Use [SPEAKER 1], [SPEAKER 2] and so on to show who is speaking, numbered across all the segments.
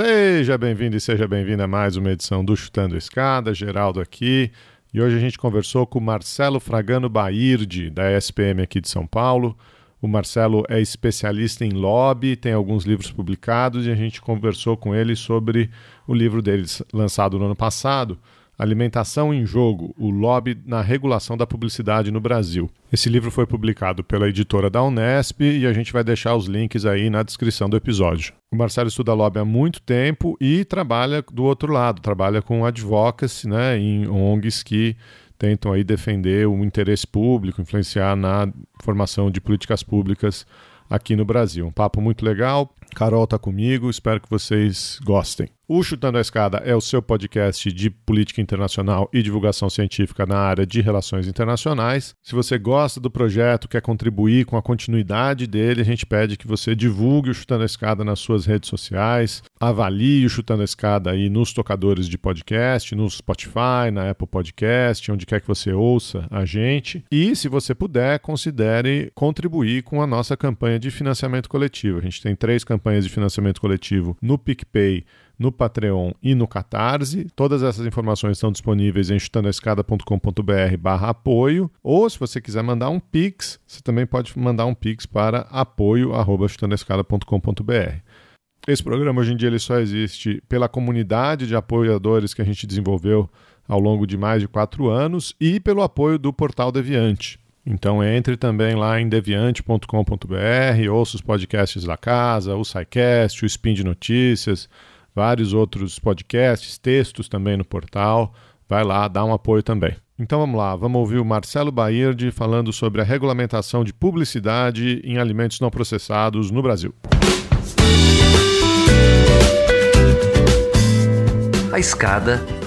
[SPEAKER 1] Seja bem-vindo e seja bem-vinda a mais uma edição do Chutando Escada, Geraldo aqui. E hoje a gente conversou com o Marcelo Fragano Bairde, da SPM aqui de São Paulo. O Marcelo é especialista em lobby, tem alguns livros publicados e a gente conversou com ele sobre o livro dele lançado no ano passado, Alimentação em Jogo: O Lobby na Regulação da Publicidade no Brasil. Esse livro foi publicado pela editora da Unesp e a gente vai deixar os links aí na descrição do episódio. O Marcelo estuda lobby há muito tempo e trabalha do outro lado, trabalha com advocacy, né, em ONGs que tentam aí defender o interesse público, influenciar na formação de políticas públicas aqui no Brasil. Um papo muito legal. Carol está comigo, espero que vocês gostem. O Chutando a Escada é o seu podcast de política internacional e divulgação científica na área de relações internacionais. Se você gosta do projeto, quer contribuir com a continuidade dele, a gente pede que você divulgue o Chutando a Escada nas suas redes sociais, avalie o Chutando a Escada aí nos tocadores de podcast, no Spotify, na Apple Podcast, onde quer que você ouça a gente. E, se você puder, considere contribuir com a nossa campanha de financiamento coletivo. A gente tem três campanhas de financiamento coletivo no PicPay no Patreon e no Catarse. Todas essas informações estão disponíveis em chutandoescada.com.br barra apoio. Ou se você quiser mandar um Pix, você também pode mandar um Pix para apoio.chutandoescada.com.br. Esse programa hoje em dia ele só existe pela comunidade de apoiadores que a gente desenvolveu ao longo de mais de quatro anos e pelo apoio do Portal Deviante. Então entre também lá em deviante.com.br, ouça os podcasts da casa, o SciCast, o Spin de Notícias, vários outros podcasts, textos também no portal. Vai lá, dá um apoio também. Então vamos lá, vamos ouvir o Marcelo Baird falando sobre a regulamentação de publicidade em alimentos não processados no Brasil.
[SPEAKER 2] A escada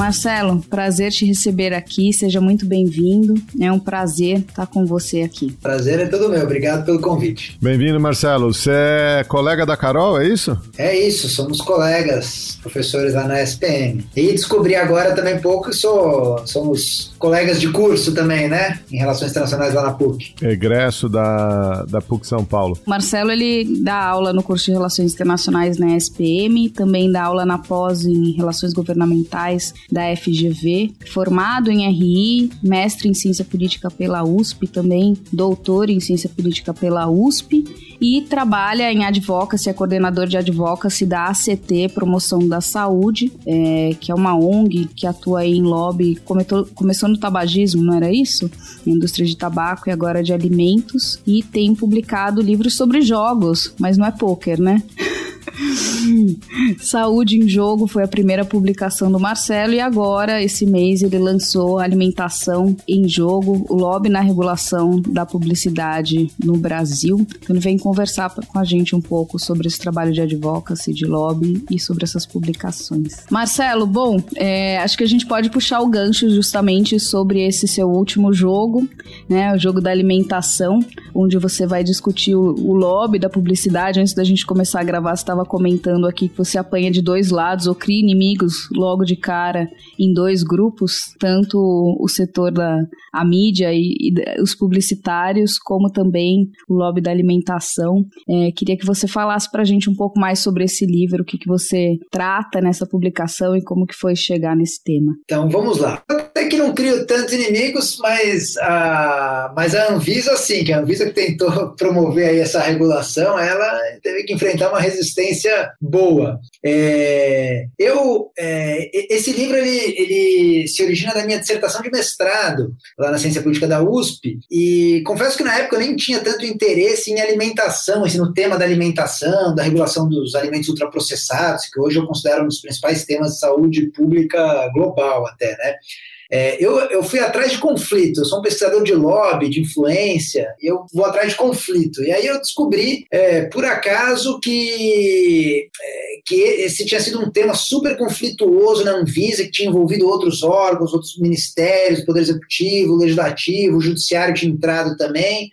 [SPEAKER 3] Marcelo, prazer te receber aqui, seja muito bem-vindo. É um prazer estar com você aqui.
[SPEAKER 4] Prazer é todo meu, obrigado pelo convite.
[SPEAKER 1] Bem-vindo, Marcelo. Você é colega da Carol, é isso?
[SPEAKER 4] É isso, somos colegas, professores lá na SPM. E descobri agora também pouco que sou, somos colegas de curso também, né? Em Relações Internacionais lá na PUC.
[SPEAKER 1] Egresso da, da PUC São Paulo.
[SPEAKER 3] Marcelo, ele dá aula no curso de Relações Internacionais na SPM, também dá aula na pós em Relações Governamentais da FGV, formado em RI, mestre em Ciência Política pela USP, também doutor em Ciência Política pela USP e trabalha em advocacy, é coordenador de advocacy da ACT Promoção da Saúde, é, que é uma ONG que atua em lobby, começou, começou no tabagismo, não era isso? Indústria de tabaco e agora de alimentos, e tem publicado livros sobre jogos, mas não é poker, né? Saúde em Jogo foi a primeira publicação do Marcelo e agora, esse mês, ele lançou Alimentação em Jogo, o lobby na regulação da publicidade no Brasil. Então ele vem conversar com a gente um pouco sobre esse trabalho de advocacy, de lobby e sobre essas publicações. Marcelo, bom, é, acho que a gente pode puxar o gancho justamente sobre esse seu último jogo, né, o jogo da alimentação, onde você vai discutir o, o lobby da publicidade. Antes da gente começar a gravar, você estava comentando aqui que você apanha de dois lados ou cria inimigos logo de cara em dois grupos, tanto o setor da a mídia e, e os publicitários, como também o lobby da alimentação. É, queria que você falasse para a gente um pouco mais sobre esse livro, o que, que você trata nessa publicação e como que foi chegar nesse tema.
[SPEAKER 4] Então, vamos lá. Que não crio tantos inimigos, mas a, mas a Anvisa, sim, que a Anvisa que tentou promover aí essa regulação, ela teve que enfrentar uma resistência boa. É, eu, é, esse livro ele, ele se origina da minha dissertação de mestrado lá na Ciência Política da USP e confesso que na época eu nem tinha tanto interesse em alimentação, assim, no tema da alimentação, da regulação dos alimentos ultraprocessados, que hoje eu considero um dos principais temas de saúde pública global até, né? É, eu, eu fui atrás de conflito, eu sou um pesquisador de lobby, de influência, e eu vou atrás de conflito. E aí eu descobri, é, por acaso, que, é, que esse tinha sido um tema super conflituoso na Anvisa, que tinha envolvido outros órgãos, outros ministérios, Poder Executivo, Legislativo, Judiciário tinha entrado também.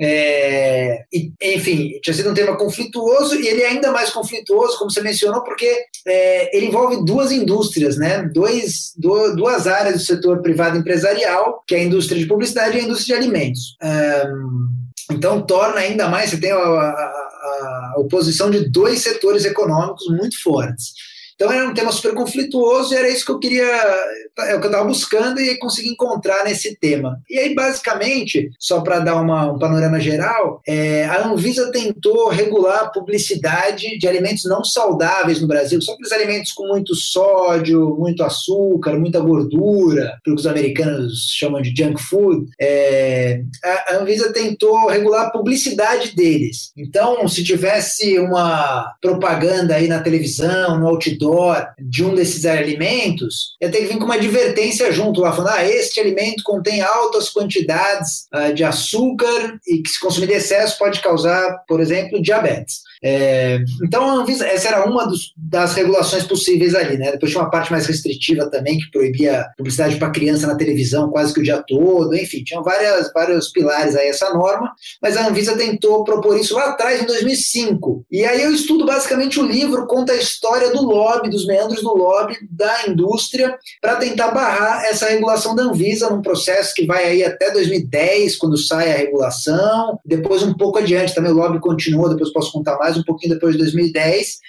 [SPEAKER 4] É, e, enfim, tinha sido um tema conflituoso e ele é ainda mais conflituoso, como você mencionou, porque é, ele envolve duas indústrias, né? Dois, duas áreas do setor privado empresarial, que é a indústria de publicidade e a indústria de alimentos. Um, então, torna ainda mais, você tem a, a, a oposição de dois setores econômicos muito fortes. Então era um tema super conflituoso e era isso que eu queria, é o que eu estava buscando e consegui encontrar nesse tema. E aí, basicamente, só para dar uma, um panorama geral, é, a Anvisa tentou regular a publicidade de alimentos não saudáveis no Brasil, só aqueles alimentos com muito sódio, muito açúcar, muita gordura, que os americanos chamam de junk food. É, a Anvisa tentou regular a publicidade deles. Então, se tivesse uma propaganda aí na televisão, no outdoor, de um desses alimentos, ia ter que vir com uma advertência junto lá, falando: ah, este alimento contém altas quantidades uh, de açúcar e que, se consumir de excesso, pode causar, por exemplo, diabetes. É, então, a Anvisa, essa era uma dos, das regulações possíveis ali, né? Depois tinha uma parte mais restritiva também, que proibia publicidade para criança na televisão quase que o dia todo, enfim, tinham várias, vários pilares aí essa norma, mas a Anvisa tentou propor isso lá atrás, em 2005. E aí eu estudo basicamente o livro, conta a história do lobby, dos meandros do lobby da indústria, para tentar barrar essa regulação da Anvisa num processo que vai aí até 2010, quando sai a regulação, depois um pouco adiante também o lobby continuou, depois posso contar mais mais um pouquinho depois de 2010,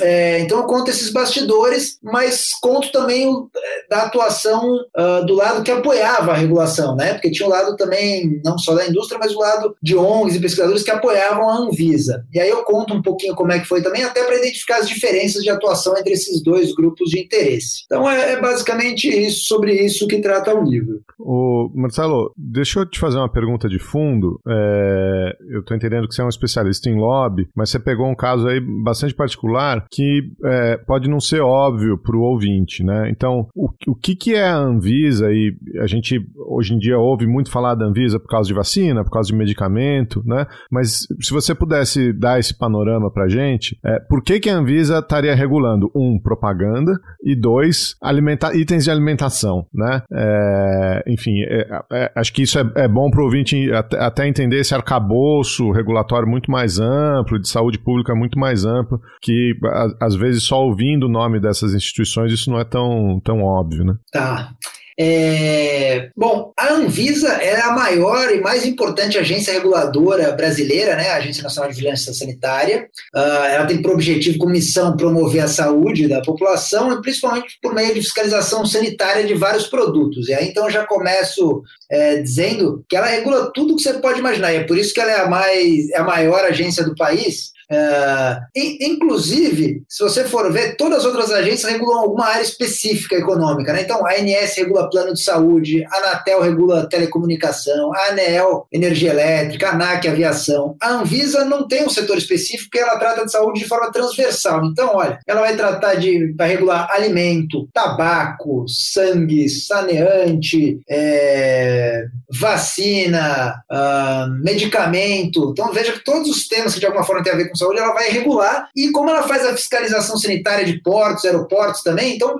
[SPEAKER 4] é, então eu conto esses bastidores, mas conto também é, da atuação uh, do lado que apoiava a regulação, né? Porque tinha o lado também, não só da indústria, mas o lado de ONGs e pesquisadores que apoiavam a Anvisa. E aí eu conto um pouquinho como é que foi também, até para identificar as diferenças de atuação entre esses dois grupos de interesse. Então é, é basicamente isso, sobre isso que trata o livro.
[SPEAKER 1] O Marcelo, deixa eu te fazer uma pergunta de fundo. É, eu estou entendendo que você é um especialista em lobby, mas você pegou um caso aí bastante particular que é, pode não ser óbvio para o ouvinte, né? Então, o, o que, que é a Anvisa? E a gente hoje em dia ouve muito falar da Anvisa por causa de vacina, por causa de medicamento, né? Mas se você pudesse dar esse panorama para a gente, é, por que, que a Anvisa estaria regulando um propaganda e dois alimenta itens de alimentação, né? É, enfim, é, é, acho que isso é, é bom para o ouvinte até, até entender esse arcabouço regulatório muito mais amplo de saúde pública muito mais amplo que às vezes só ouvindo o nome dessas instituições isso não é tão, tão óbvio, né?
[SPEAKER 4] Tá. É, bom, a Anvisa é a maior e mais importante agência reguladora brasileira, né, a Agência Nacional de Vigilância Sanitária. Uh, ela tem por objetivo, como missão, promover a saúde da população principalmente por meio de fiscalização sanitária de vários produtos. E aí então eu já começo é, dizendo que ela regula tudo que você pode imaginar. E é por isso que ela é a mais é a maior agência do país. Uh, inclusive, se você for ver, todas as outras agências regulam alguma área específica econômica. Né? Então, a ANS regula plano de saúde, a Anatel regula telecomunicação, a ANEEL energia elétrica, a ANAC aviação. A Anvisa não tem um setor específico e ela trata de saúde de forma transversal. Então, olha, ela vai tratar de vai regular alimento, tabaco, sangue, saneante, é, vacina, uh, medicamento. Então, veja que todos os temas que de alguma forma têm a ver com saúde, ela vai regular. E como ela faz a fiscalização sanitária de portos, aeroportos também, então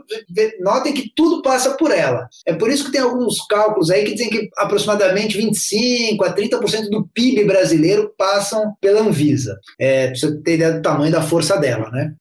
[SPEAKER 4] notem que tudo passa por ela. É por isso que tem alguns cálculos aí que dizem que aproximadamente 25 a 30% do PIB brasileiro passam pela Anvisa. É, pra você ter ideia do tamanho da força dela, né?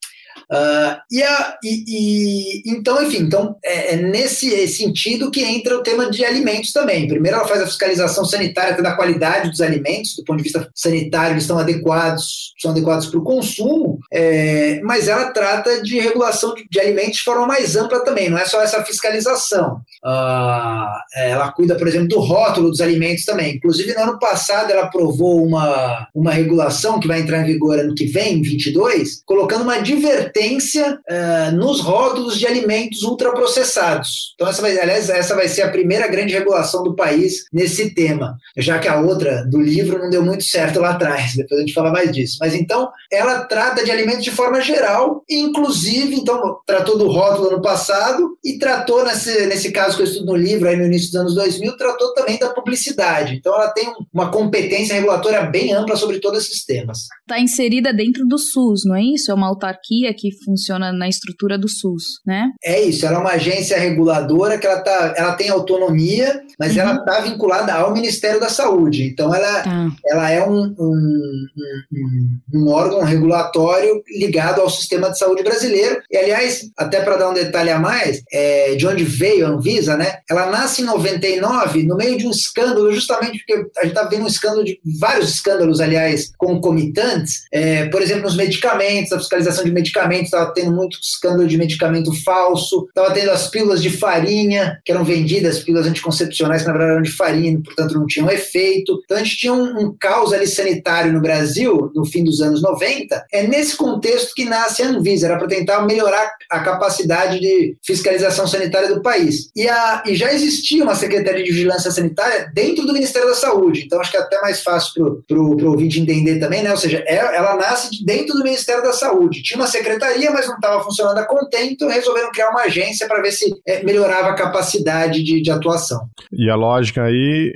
[SPEAKER 4] Uh, e, a, e, e, então, enfim, então é, é, nesse sentido que entra o tema de alimentos também. Primeiro, ela faz a fiscalização sanitária da qualidade dos alimentos, do ponto de vista sanitário, eles estão adequados, são adequados para o consumo, é, mas ela trata de regulação de, de, alimentos de forma mais ampla também, não é só essa fiscalização. Uh, ela cuida, por exemplo, do rótulo dos alimentos também. Inclusive, no ano passado, ela aprovou uma, uma regulação que vai entrar em vigor ano que vem, 22, colocando uma advertência advertência uh, nos rótulos de alimentos ultraprocessados. Então, essa vai, aliás, essa vai ser a primeira grande regulação do país nesse tema, já que a outra do livro não deu muito certo lá atrás, depois a gente fala mais disso. Mas então, ela trata de alimentos de forma geral, inclusive, então, tratou do rótulo no passado e tratou, nesse, nesse caso que eu estudo no livro, aí no início dos anos 2000, tratou também da publicidade. Então, ela tem uma competência regulatória bem ampla sobre todos esses temas.
[SPEAKER 3] Está inserida dentro do SUS, não é isso? É uma autarquia que que funciona na estrutura do SUS, né?
[SPEAKER 4] É isso, ela é uma agência reguladora que ela, tá, ela tem autonomia, mas uhum. ela está vinculada ao Ministério da Saúde. Então ela, tá. ela é um, um, um, um, órgão regulatório ligado ao sistema de saúde brasileiro. E aliás, até para dar um detalhe a mais, é, de onde veio a Anvisa, né? Ela nasce em 99 no meio de um escândalo, justamente porque a gente está vendo um escândalo de vários escândalos, aliás, concomitantes. É, por exemplo, nos medicamentos, a fiscalização de medicamentos, estava tendo muito escândalo de medicamento falso, estava tendo as pílulas de farinha, que eram vendidas, pílulas anticoncepcionais que na verdade eram de farinha, portanto não tinham efeito. Então a gente tinha um, um caos ali sanitário no Brasil, no fim dos anos 90. É nesse contexto que nasce a Anvisa, era para tentar melhorar a capacidade de fiscalização sanitária do país. E, a, e já existia uma Secretaria de Vigilância Sanitária dentro do Ministério da Saúde, então acho que é até mais fácil para o ouvinte entender também, né? Ou seja, é, ela nasce dentro do Ministério da Saúde. Tinha uma secretaria, mas não estava funcionando a contento, resolveram criar uma agência para ver se é, melhorava a capacidade de, de atuação.
[SPEAKER 1] E a lógica aí,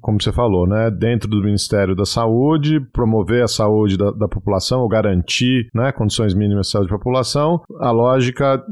[SPEAKER 1] como você falou, né? Dentro do Ministério da Saúde, promover a saúde da, da população, ou garantir né, condições mínimas de saúde da população. A lógica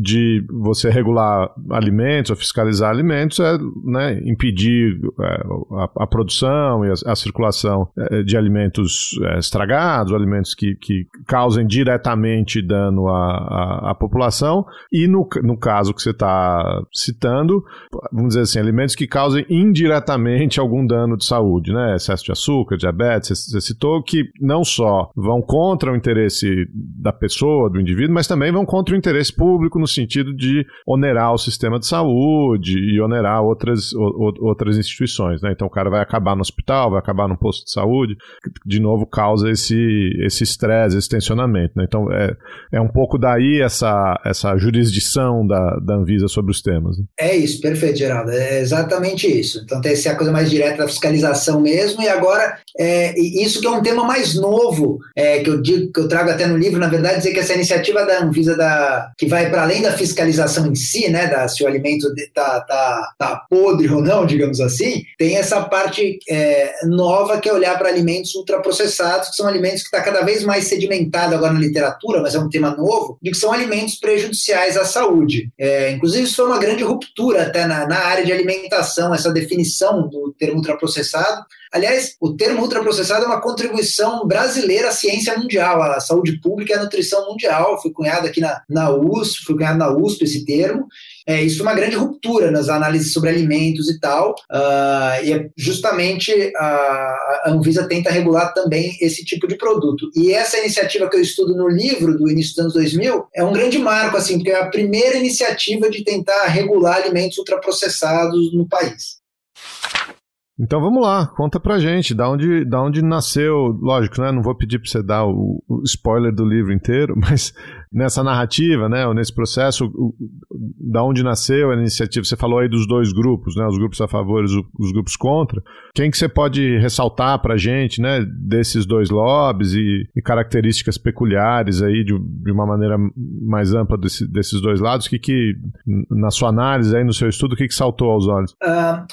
[SPEAKER 1] de você regular alimentos ou fiscalizar alimentos é né, impedir é, a, a, produção e a, a circulação é, de alimentos é, estragados, alimentos que, que causem diretamente dano à, à, à população, e no, no caso que você está citando, vamos dizer assim, alimentos que causem indiretamente algum dano de saúde, né? Excesso de açúcar, diabetes, você citou, que não só vão contra o interesse da pessoa, do indivíduo, mas também vão contra o interesse público no sentido de onerar o sistema de saúde e onerar outras, o, outras instituições, né? Então o cara vai acabar no hospital, vai acabar no posto de saúde, de novo causa esse esse estresse, esse tensionamento, né? Então é, é um pouco daí essa, essa jurisdição da, da Anvisa sobre os temas. Né?
[SPEAKER 4] É isso, perfeito, Geraldo, é exatamente isso. Então tem essa coisa mais direta da fiscalização mesmo, e agora é, isso que é um tema mais novo, é, que eu digo, que eu trago até no livro, na verdade, dizer que essa iniciativa da Anvisa da, que vai para além da fiscalização em si, né, da, se o alimento está tá, tá podre ou não, digamos assim, tem essa parte é, nova que é olhar para alimentos ultraprocessados, que são alimentos que está cada vez mais sedimentado agora na literatura, mas é um tema novo, de que são alimentos prejudiciais à saúde. É, inclusive, isso foi uma grande ruptura até na, na área de alimentação, essa definição do termo ultraprocessado, Aliás, o termo ultraprocessado é uma contribuição brasileira à ciência mundial, à saúde pública e à nutrição mundial. Foi cunhado aqui na, na USP, foi cunhado na USP esse termo. É, isso é uma grande ruptura nas análises sobre alimentos e tal, uh, e é justamente a, a Anvisa tenta regular também esse tipo de produto. E essa iniciativa que eu estudo no livro do início dos anos 2000 é um grande marco, assim, porque é a primeira iniciativa de tentar regular alimentos ultraprocessados no país.
[SPEAKER 1] Então vamos lá, conta pra gente, da onde, da onde nasceu, lógico, né? Não vou pedir pra você dar o, o spoiler do livro inteiro, mas nessa narrativa, né, ou nesse processo, o, da onde nasceu a iniciativa? Você falou aí dos dois grupos, né, os grupos a favor e os, os grupos contra. Quem que você pode ressaltar para a gente, né, desses dois lobbies e, e características peculiares aí de, de, uma maneira mais ampla desse, desses dois lados? Que que na sua análise aí no seu estudo, o que que saltou aos olhos?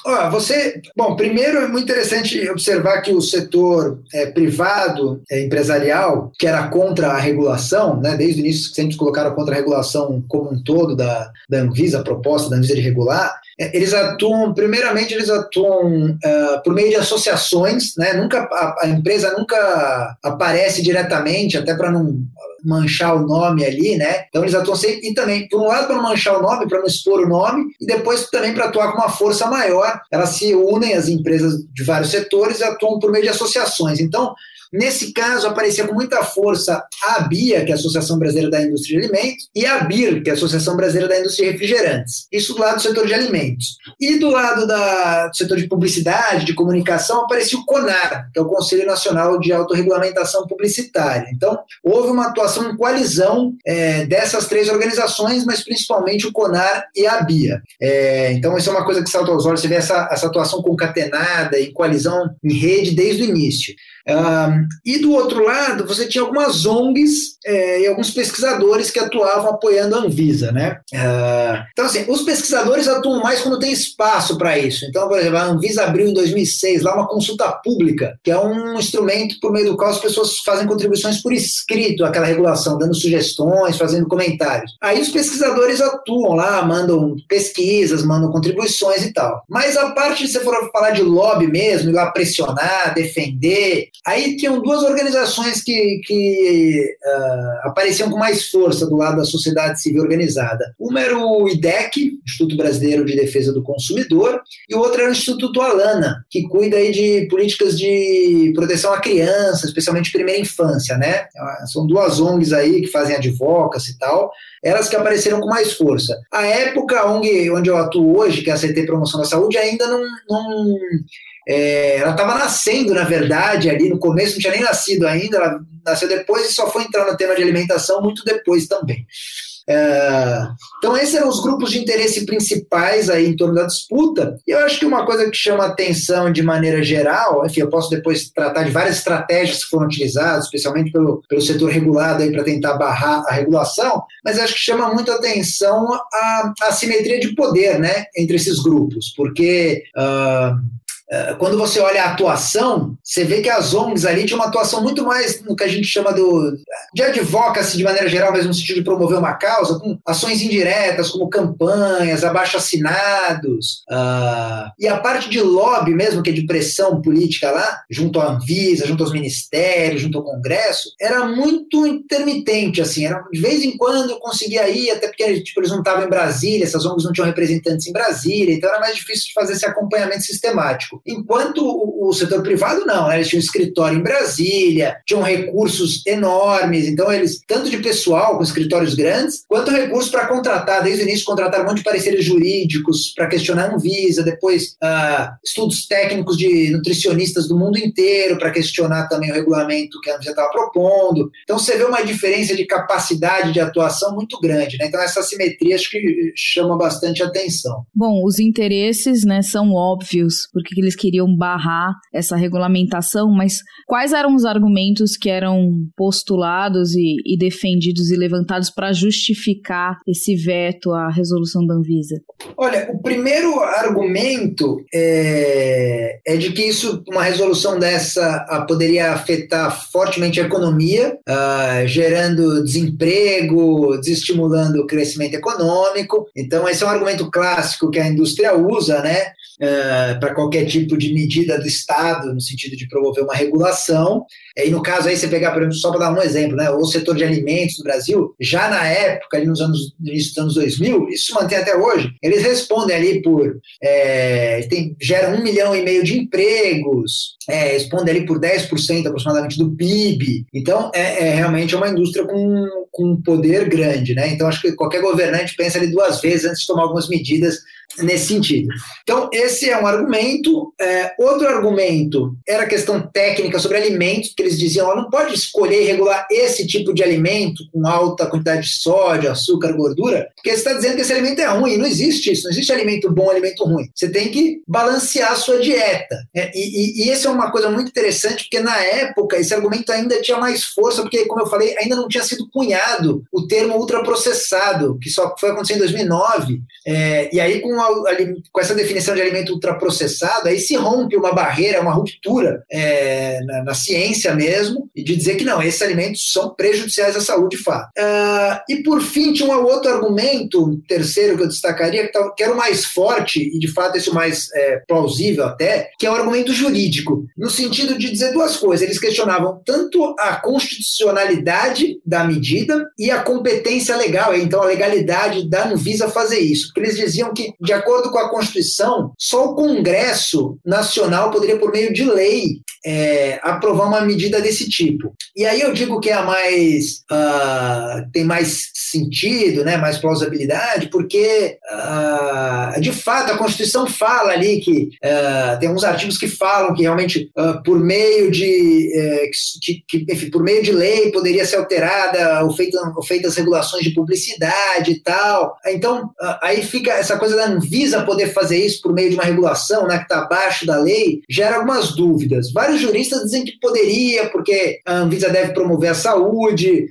[SPEAKER 4] Ó, você, bom, primeiro é muito interessante observar que o setor é, privado, é, empresarial, que era contra a regulação, né, desde o início que sempre colocaram contra a regulação como um todo da, da Anvisa, a proposta da Anvisa de regular, é, eles atuam, primeiramente, eles atuam uh, por meio de associações, né? Nunca, a, a empresa nunca aparece diretamente, até para não manchar o nome ali, né? Então eles atuam sempre, e também, por um lado, para não manchar o nome, para não expor o nome, e depois também para atuar com uma força maior. Elas se unem, as empresas de vários setores, e atuam por meio de associações. Então, Nesse caso, aparecia com muita força a ABIA, que é a Associação Brasileira da Indústria de Alimentos, e a ABIR, que é a Associação Brasileira da Indústria de Refrigerantes. Isso do lado do setor de alimentos. E do lado da, do setor de publicidade, de comunicação, aparecia o CONAR, que é o Conselho Nacional de Autorregulamentação Publicitária. Então, houve uma atuação em coalizão é, dessas três organizações, mas principalmente o CONAR e a ABIA. É, então, isso é uma coisa que salta aos olhos, você vê essa, essa atuação concatenada, em coalizão, em rede, desde o início. E do outro lado, você tinha algumas ONGs é, e alguns pesquisadores que atuavam apoiando a Anvisa, né? Uh, então, assim, os pesquisadores atuam mais quando tem espaço para isso. Então, por exemplo, a Anvisa abriu em 2006 lá uma consulta pública, que é um instrumento por meio do qual as pessoas fazem contribuições por escrito àquela regulação, dando sugestões, fazendo comentários. Aí os pesquisadores atuam lá, mandam pesquisas, mandam contribuições e tal. Mas a parte, se for falar de lobby mesmo, ir lá pressionar, defender, aí tinham duas organizações que, que uh, apareciam com mais força do lado da sociedade civil organizada. Uma era o IDEC, Instituto Brasileiro de Defesa do Consumidor, e o outro era o Instituto Alana, que cuida aí de políticas de proteção à criança, especialmente primeira infância, né? São duas ONGs aí que fazem advocacy e tal, elas que apareceram com mais força. A época, a ONG onde eu atuo hoje, que é a CT Promoção da Saúde, ainda não, não é, ela estava nascendo, na verdade, ali no começo, não tinha nem nascido ainda, ela nasceu depois e só foi entrar no tema de alimentação muito depois também. É, então, esses eram os grupos de interesse principais aí em torno da disputa. E eu acho que uma coisa que chama atenção de maneira geral, enfim, eu posso depois tratar de várias estratégias que foram utilizadas, especialmente pelo, pelo setor regulado aí para tentar barrar a regulação, mas acho que chama muito atenção a, a simetria de poder, né, entre esses grupos, porque uh, quando você olha a atuação, você vê que as ONGs ali tinham uma atuação muito mais no que a gente chama do, de advocacy de maneira geral, mas no sentido de promover uma causa, com ações indiretas, como campanhas, abaixo-assinados, uh, e a parte de lobby mesmo, que é de pressão política lá, junto à Anvisa, junto aos ministérios, junto ao Congresso, era muito intermitente, assim, era, de vez em quando eu conseguia ir, até porque tipo, eles não estavam em Brasília, essas ONGs não tinham representantes em Brasília, então era mais difícil de fazer esse acompanhamento sistemático. Enquanto o, o setor privado não, né? eles tinham escritório em Brasília, tinham recursos enormes, então eles, tanto de pessoal com escritórios grandes, quanto recursos para contratar, desde o início contrataram um monte de pareceres jurídicos para questionar a Anvisa, depois uh, estudos técnicos de nutricionistas do mundo inteiro para questionar também o regulamento que a Anvisa estava propondo. Então você vê uma diferença de capacidade de atuação muito grande, né? Então essa simetria acho que chama bastante atenção.
[SPEAKER 3] Bom, os interesses, né, são óbvios, porque eles queriam barrar essa regulamentação, mas quais eram os argumentos que eram postulados e, e defendidos e levantados para justificar esse veto à resolução da Anvisa?
[SPEAKER 4] Olha, o primeiro argumento é, é de que isso, uma resolução dessa, poderia afetar fortemente a economia, uh, gerando desemprego, desestimulando o crescimento econômico. Então, esse é um argumento clássico que a indústria usa, né? Uh, para qualquer tipo de medida do Estado, no sentido de promover uma regulação. E no caso aí, você pegar, por exemplo, só para dar um exemplo, né, o setor de alimentos no Brasil, já na época, ali nos anos, no início dos anos 2000, isso se mantém até hoje, eles respondem ali por, é, tem, geram um milhão e meio de empregos, é, respondem ali por 10% aproximadamente do PIB, então é, é realmente uma indústria com, com um poder grande, né, então acho que qualquer governante pensa ali duas vezes antes de tomar algumas medidas nesse sentido. Então, esse é um argumento. É, outro argumento era a questão técnica sobre alimentos, que eles diziam, ó, não pode escolher regular esse tipo de alimento com alta quantidade de sódio, açúcar, gordura, porque você está dizendo que esse alimento é ruim. Não existe isso, não existe alimento bom, alimento ruim. Você tem que balancear a sua dieta. É, e, e, e é uma coisa muito interessante, porque na época esse argumento ainda tinha mais força, porque, como eu falei, ainda não tinha sido cunhado o termo ultraprocessado, que só foi acontecer em 2009. É, e aí, com com essa definição de alimento ultraprocessado, aí se rompe uma barreira, uma ruptura é, na, na, ciência mesmo, e de dizer que não, esses alimentos são prejudiciais à saúde de fato. Uh, e por fim, tinha um outro argumento, terceiro que eu destacaria, que, que era o mais forte, e de fato esse o mais é, plausível até, que é o argumento jurídico, no sentido de dizer duas coisas. Eles questionavam tanto a constitucionalidade da medida e a competência legal, então a legalidade da Anvisa fazer isso. Porque eles diziam que, de acordo com a Constituição, só o Congresso Nacional poderia, por meio de lei, é, aprovar uma medida desse tipo. E aí eu digo que é a mais uh, tem mais sentido, né, mais plausibilidade, porque uh, de fato a Constituição fala ali que uh, tem uns artigos que falam que realmente por meio de eh, que, que, enfim, por meio de lei poderia ser alterada ou feita, ou feitas regulações de publicidade e tal. Então aí fica essa coisa da Anvisa poder fazer isso por meio de uma regulação, né, que está abaixo da lei, gera algumas dúvidas. Vários juristas dizem que poderia, porque a Anvisa deve promover a saúde,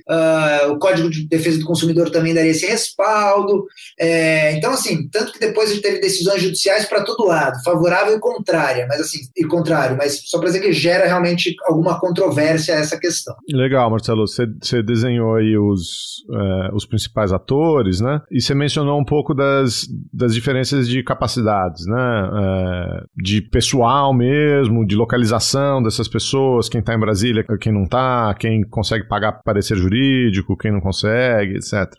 [SPEAKER 4] o Código de Defesa do Consumidor também daria esse respaldo. É, então, assim, tanto que depois a gente teve decisões judiciais para todo lado, favorável e contrária, mas assim, e contrário, mas só para dizer que gera realmente alguma controvérsia essa questão.
[SPEAKER 1] Legal, Marcelo, você, você desenhou aí os, é, os principais atores, né? E você mencionou um pouco das, das diferenças de capacidades, né? É, de pessoal mesmo, de localização dessas pessoas, quem está em Brasília, quem não está, quem consegue pagar parecer jurídico, quem não consegue, etc.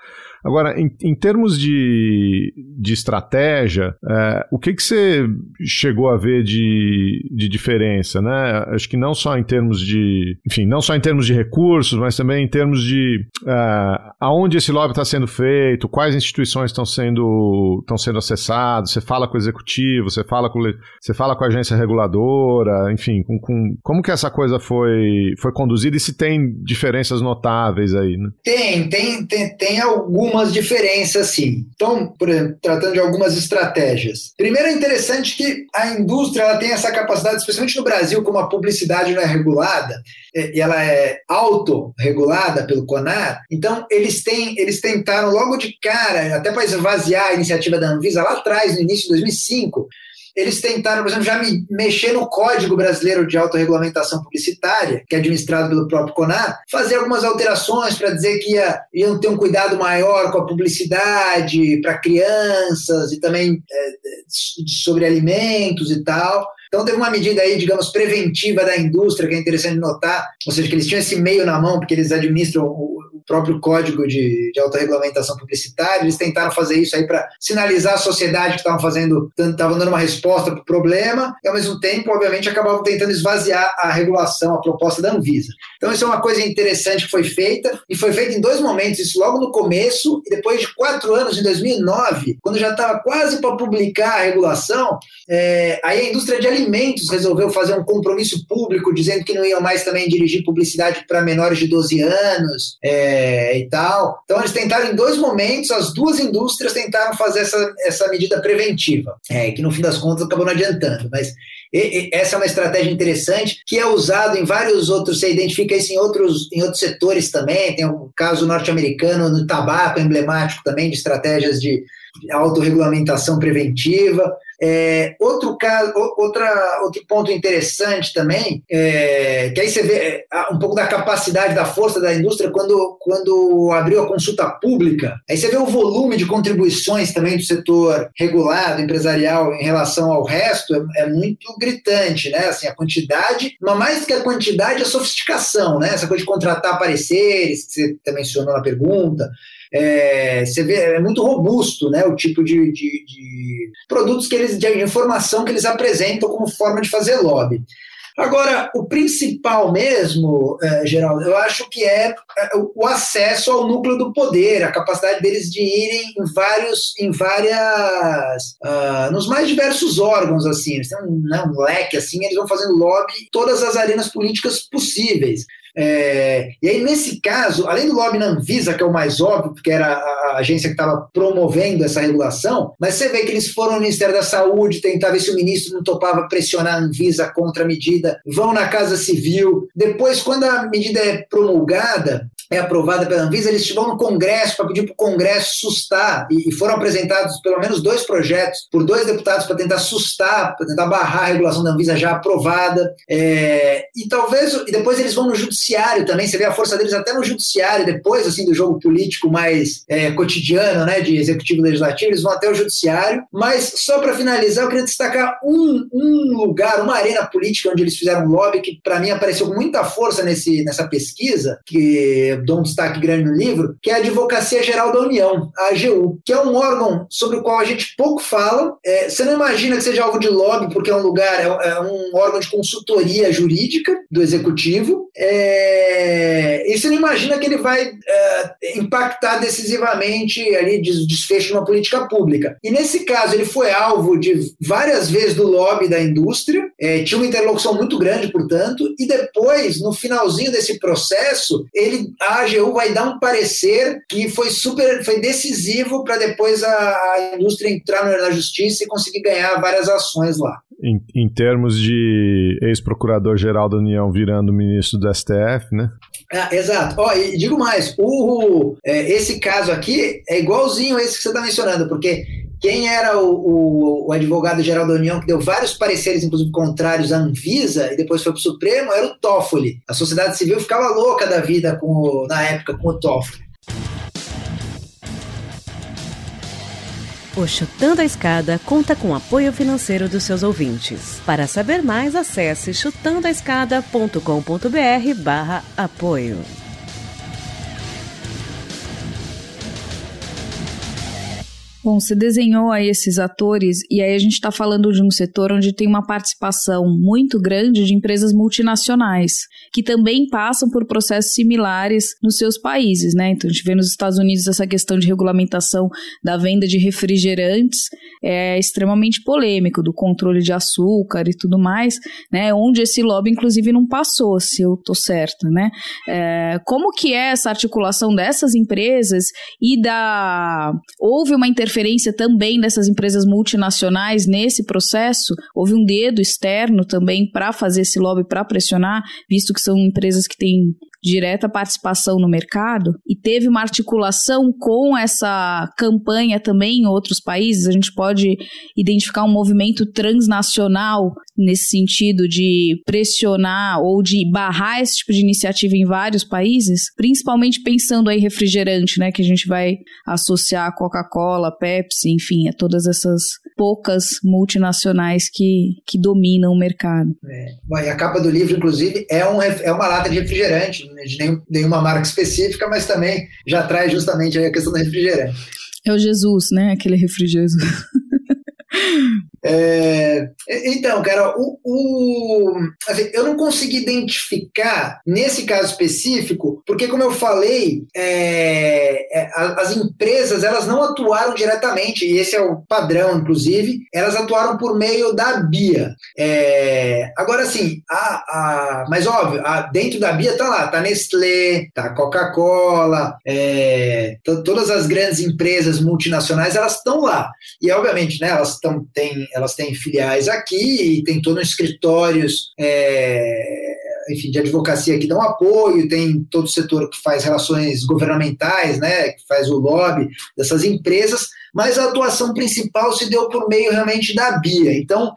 [SPEAKER 1] Agora, em, em termos de, de estratégia, é, o que, que você chegou a ver de, de diferença, né? Acho que não só em termos de, enfim, não só em termos de recursos, mas também em termos de é, aonde esse lobby está sendo feito, quais instituições estão sendo, estão sendo acessadas, você fala com o executivo, você fala com, você fala com a agência reguladora, enfim, com, com como que essa coisa foi, foi conduzida e se tem diferenças notáveis aí, né?
[SPEAKER 4] Tem, tem, tem, tem algumas algumas diferenças, sim. Então, por exemplo, tratando de algumas estratégias. Primeiro, é interessante que a indústria ela tem essa capacidade, especialmente no Brasil, como a publicidade não é regulada, é, e ela é autorregulada pelo CONAR, então eles têm, eles tentaram logo de cara, até para esvaziar a iniciativa da Anvisa lá atrás, no início de 2005, eles tentaram, por exemplo, já me mexer no Código Brasileiro de Autorregulamentação Publicitária, que é administrado pelo próprio CONAR, fazer algumas alterações para dizer que ia, iam ter um cuidado maior com a publicidade para crianças e também é, sobre alimentos e tal. Então teve uma medida aí, digamos, preventiva da indústria, que é interessante notar, ou seja, que eles tinham esse meio na mão, porque eles administram próprio código de, de autorregulamentação publicitária, eles tentaram fazer isso aí para sinalizar à sociedade que estavam fazendo, estavam dando uma resposta para o problema, e ao mesmo tempo, obviamente, acabavam tentando esvaziar a regulação, a proposta da Anvisa. Então, isso é uma coisa interessante que foi feita, e foi feita em dois momentos, isso logo no começo, e depois de quatro anos, em 2009, quando já estava quase para publicar a regulação, é, aí a indústria de alimentos resolveu fazer um compromisso público, dizendo que não iam mais também dirigir publicidade para menores de 12 anos, é, e tal. Então eles tentaram em dois momentos, as duas indústrias tentaram fazer essa, essa medida preventiva, é, que no fim das contas acabou não adiantando, mas e, e, essa é uma estratégia interessante que é usado em vários outros, você identifica isso em outros, em outros setores também, tem um caso norte-americano no tabaco emblemático também de estratégias de autorregulamentação preventiva. É, outro caso, outra, outro ponto interessante também, é, que aí você vê é, um pouco da capacidade, da força da indústria quando, quando abriu a consulta pública. Aí você vê o volume de contribuições também do setor regulado, empresarial, em relação ao resto, é, é muito gritante, né? Assim, a quantidade, mas mais que a quantidade, a sofisticação, né? Essa coisa de contratar pareceres, que você até mencionou na pergunta, é, você vê, é muito robusto né, o tipo de, de, de produtos que eles, de informação que eles apresentam como forma de fazer lobby. Agora, o principal mesmo, é, Geraldo, eu acho que é, é o acesso ao núcleo do poder, a capacidade deles de irem em vários, em várias, uh, nos mais diversos órgãos, assim, eles têm um, né, um leque, assim, eles vão fazendo lobby em todas as arenas políticas possíveis. É, e aí, nesse caso, além do lobby na Anvisa, que é o mais óbvio, porque era a agência que estava promovendo essa regulação, mas você vê que eles foram no Ministério da Saúde tentar ver se o ministro não topava pressionar a Anvisa contra a medida, vão na Casa Civil. Depois, quando a medida é promulgada, é aprovada pela Anvisa, eles vão no Congresso para pedir para o Congresso sustar, e, e, foram apresentados pelo menos dois projetos por dois deputados para tentar sustar, para tentar barrar a regulação da Anvisa já aprovada, é, e talvez, e depois eles vão no Judiciário também, você vê a força deles até no Judiciário, depois assim do jogo político mais é, cotidiano, né, de Executivo Legislativo, eles vão até o Judiciário, mas só para finalizar, eu queria destacar um, um lugar, uma arena política onde eles fizeram um lobby que para mim apareceu com muita força nesse, nessa pesquisa, que dou um destaque grande no livro, que é a Advocacia Geral da União, a AGU, que é um órgão sobre o qual a gente pouco fala. É, você não imagina que seja algo de lobby, porque é um lugar, é, é um órgão de consultoria jurídica do executivo. É, e você não imagina que ele vai é, impactar decisivamente ali desfecho de uma política pública. E nesse caso, ele foi alvo de várias vezes do lobby da indústria, é, tinha uma interlocução muito grande, portanto, e depois, no finalzinho desse processo, ele, a AGU vai dar um parecer que foi super, foi decisivo para depois a, a, indústria entrar na justiça e conseguir ganhar várias ações lá.
[SPEAKER 1] Em, em termos de ex-procurador-geral da União virando ministro do STF, né?
[SPEAKER 4] Ah, exato. Ó, e digo mais, o, é, esse caso aqui é igualzinho esse que você está mencionando, porque quem era o, o, o advogado-geral da União que deu vários pareceres, inclusive contrários à Anvisa, e depois foi para o Supremo, era o Toffoli. A sociedade civil ficava louca da vida com o, na época com o Toffoli.
[SPEAKER 5] O Chutando a Escada conta com apoio financeiro dos seus ouvintes. Para saber mais, acesse chutandoaescada.com.br barra apoio.
[SPEAKER 3] Bom, você desenhou aí esses atores, e aí a gente está falando de um setor onde tem uma participação muito grande de empresas multinacionais, que também passam por processos similares nos seus países, né? Então a gente vê nos Estados Unidos essa questão de regulamentação da venda de refrigerantes é extremamente polêmico, do controle de açúcar e tudo mais, né? Onde esse lobby, inclusive, não passou, se eu tô certa, né? É, como que é essa articulação dessas empresas e da... Houve uma interferência interferência também dessas empresas multinacionais nesse processo? Houve um dedo externo também para fazer esse lobby, para pressionar, visto que são empresas que têm direta participação no mercado e teve uma articulação com essa campanha também em outros países. A gente pode identificar um movimento transnacional nesse sentido de pressionar ou de barrar esse tipo de iniciativa em vários países, principalmente pensando aí refrigerante, né, que a gente vai associar a Coca-Cola, Pepsi, enfim, a todas essas poucas multinacionais que, que dominam o mercado.
[SPEAKER 4] É. Bom, e a capa do livro, inclusive, é, um, é uma lata de refrigerante, né, de nenhum, nenhuma marca específica, mas também já traz justamente a questão do refrigerante.
[SPEAKER 3] É o Jesus, né? Aquele refrigerante.
[SPEAKER 4] É, então, cara, o, o assim, eu não consegui identificar nesse caso específico, porque como eu falei, é, é, as empresas elas não atuaram diretamente, e esse é o padrão, inclusive, elas atuaram por meio da Bia. É, agora, assim, a, a, mas óbvio, a, dentro da Bia tá lá, tá Nestlé, tá Coca-Cola, é, todas as grandes empresas multinacionais, elas estão lá. E, obviamente, né, elas tão, têm elas têm filiais aqui tem todos os escritórios é, enfim, de advocacia que dão apoio, tem todo o setor que faz relações governamentais, né, que faz o lobby dessas empresas, mas a atuação principal se deu por meio realmente da BIA. Então,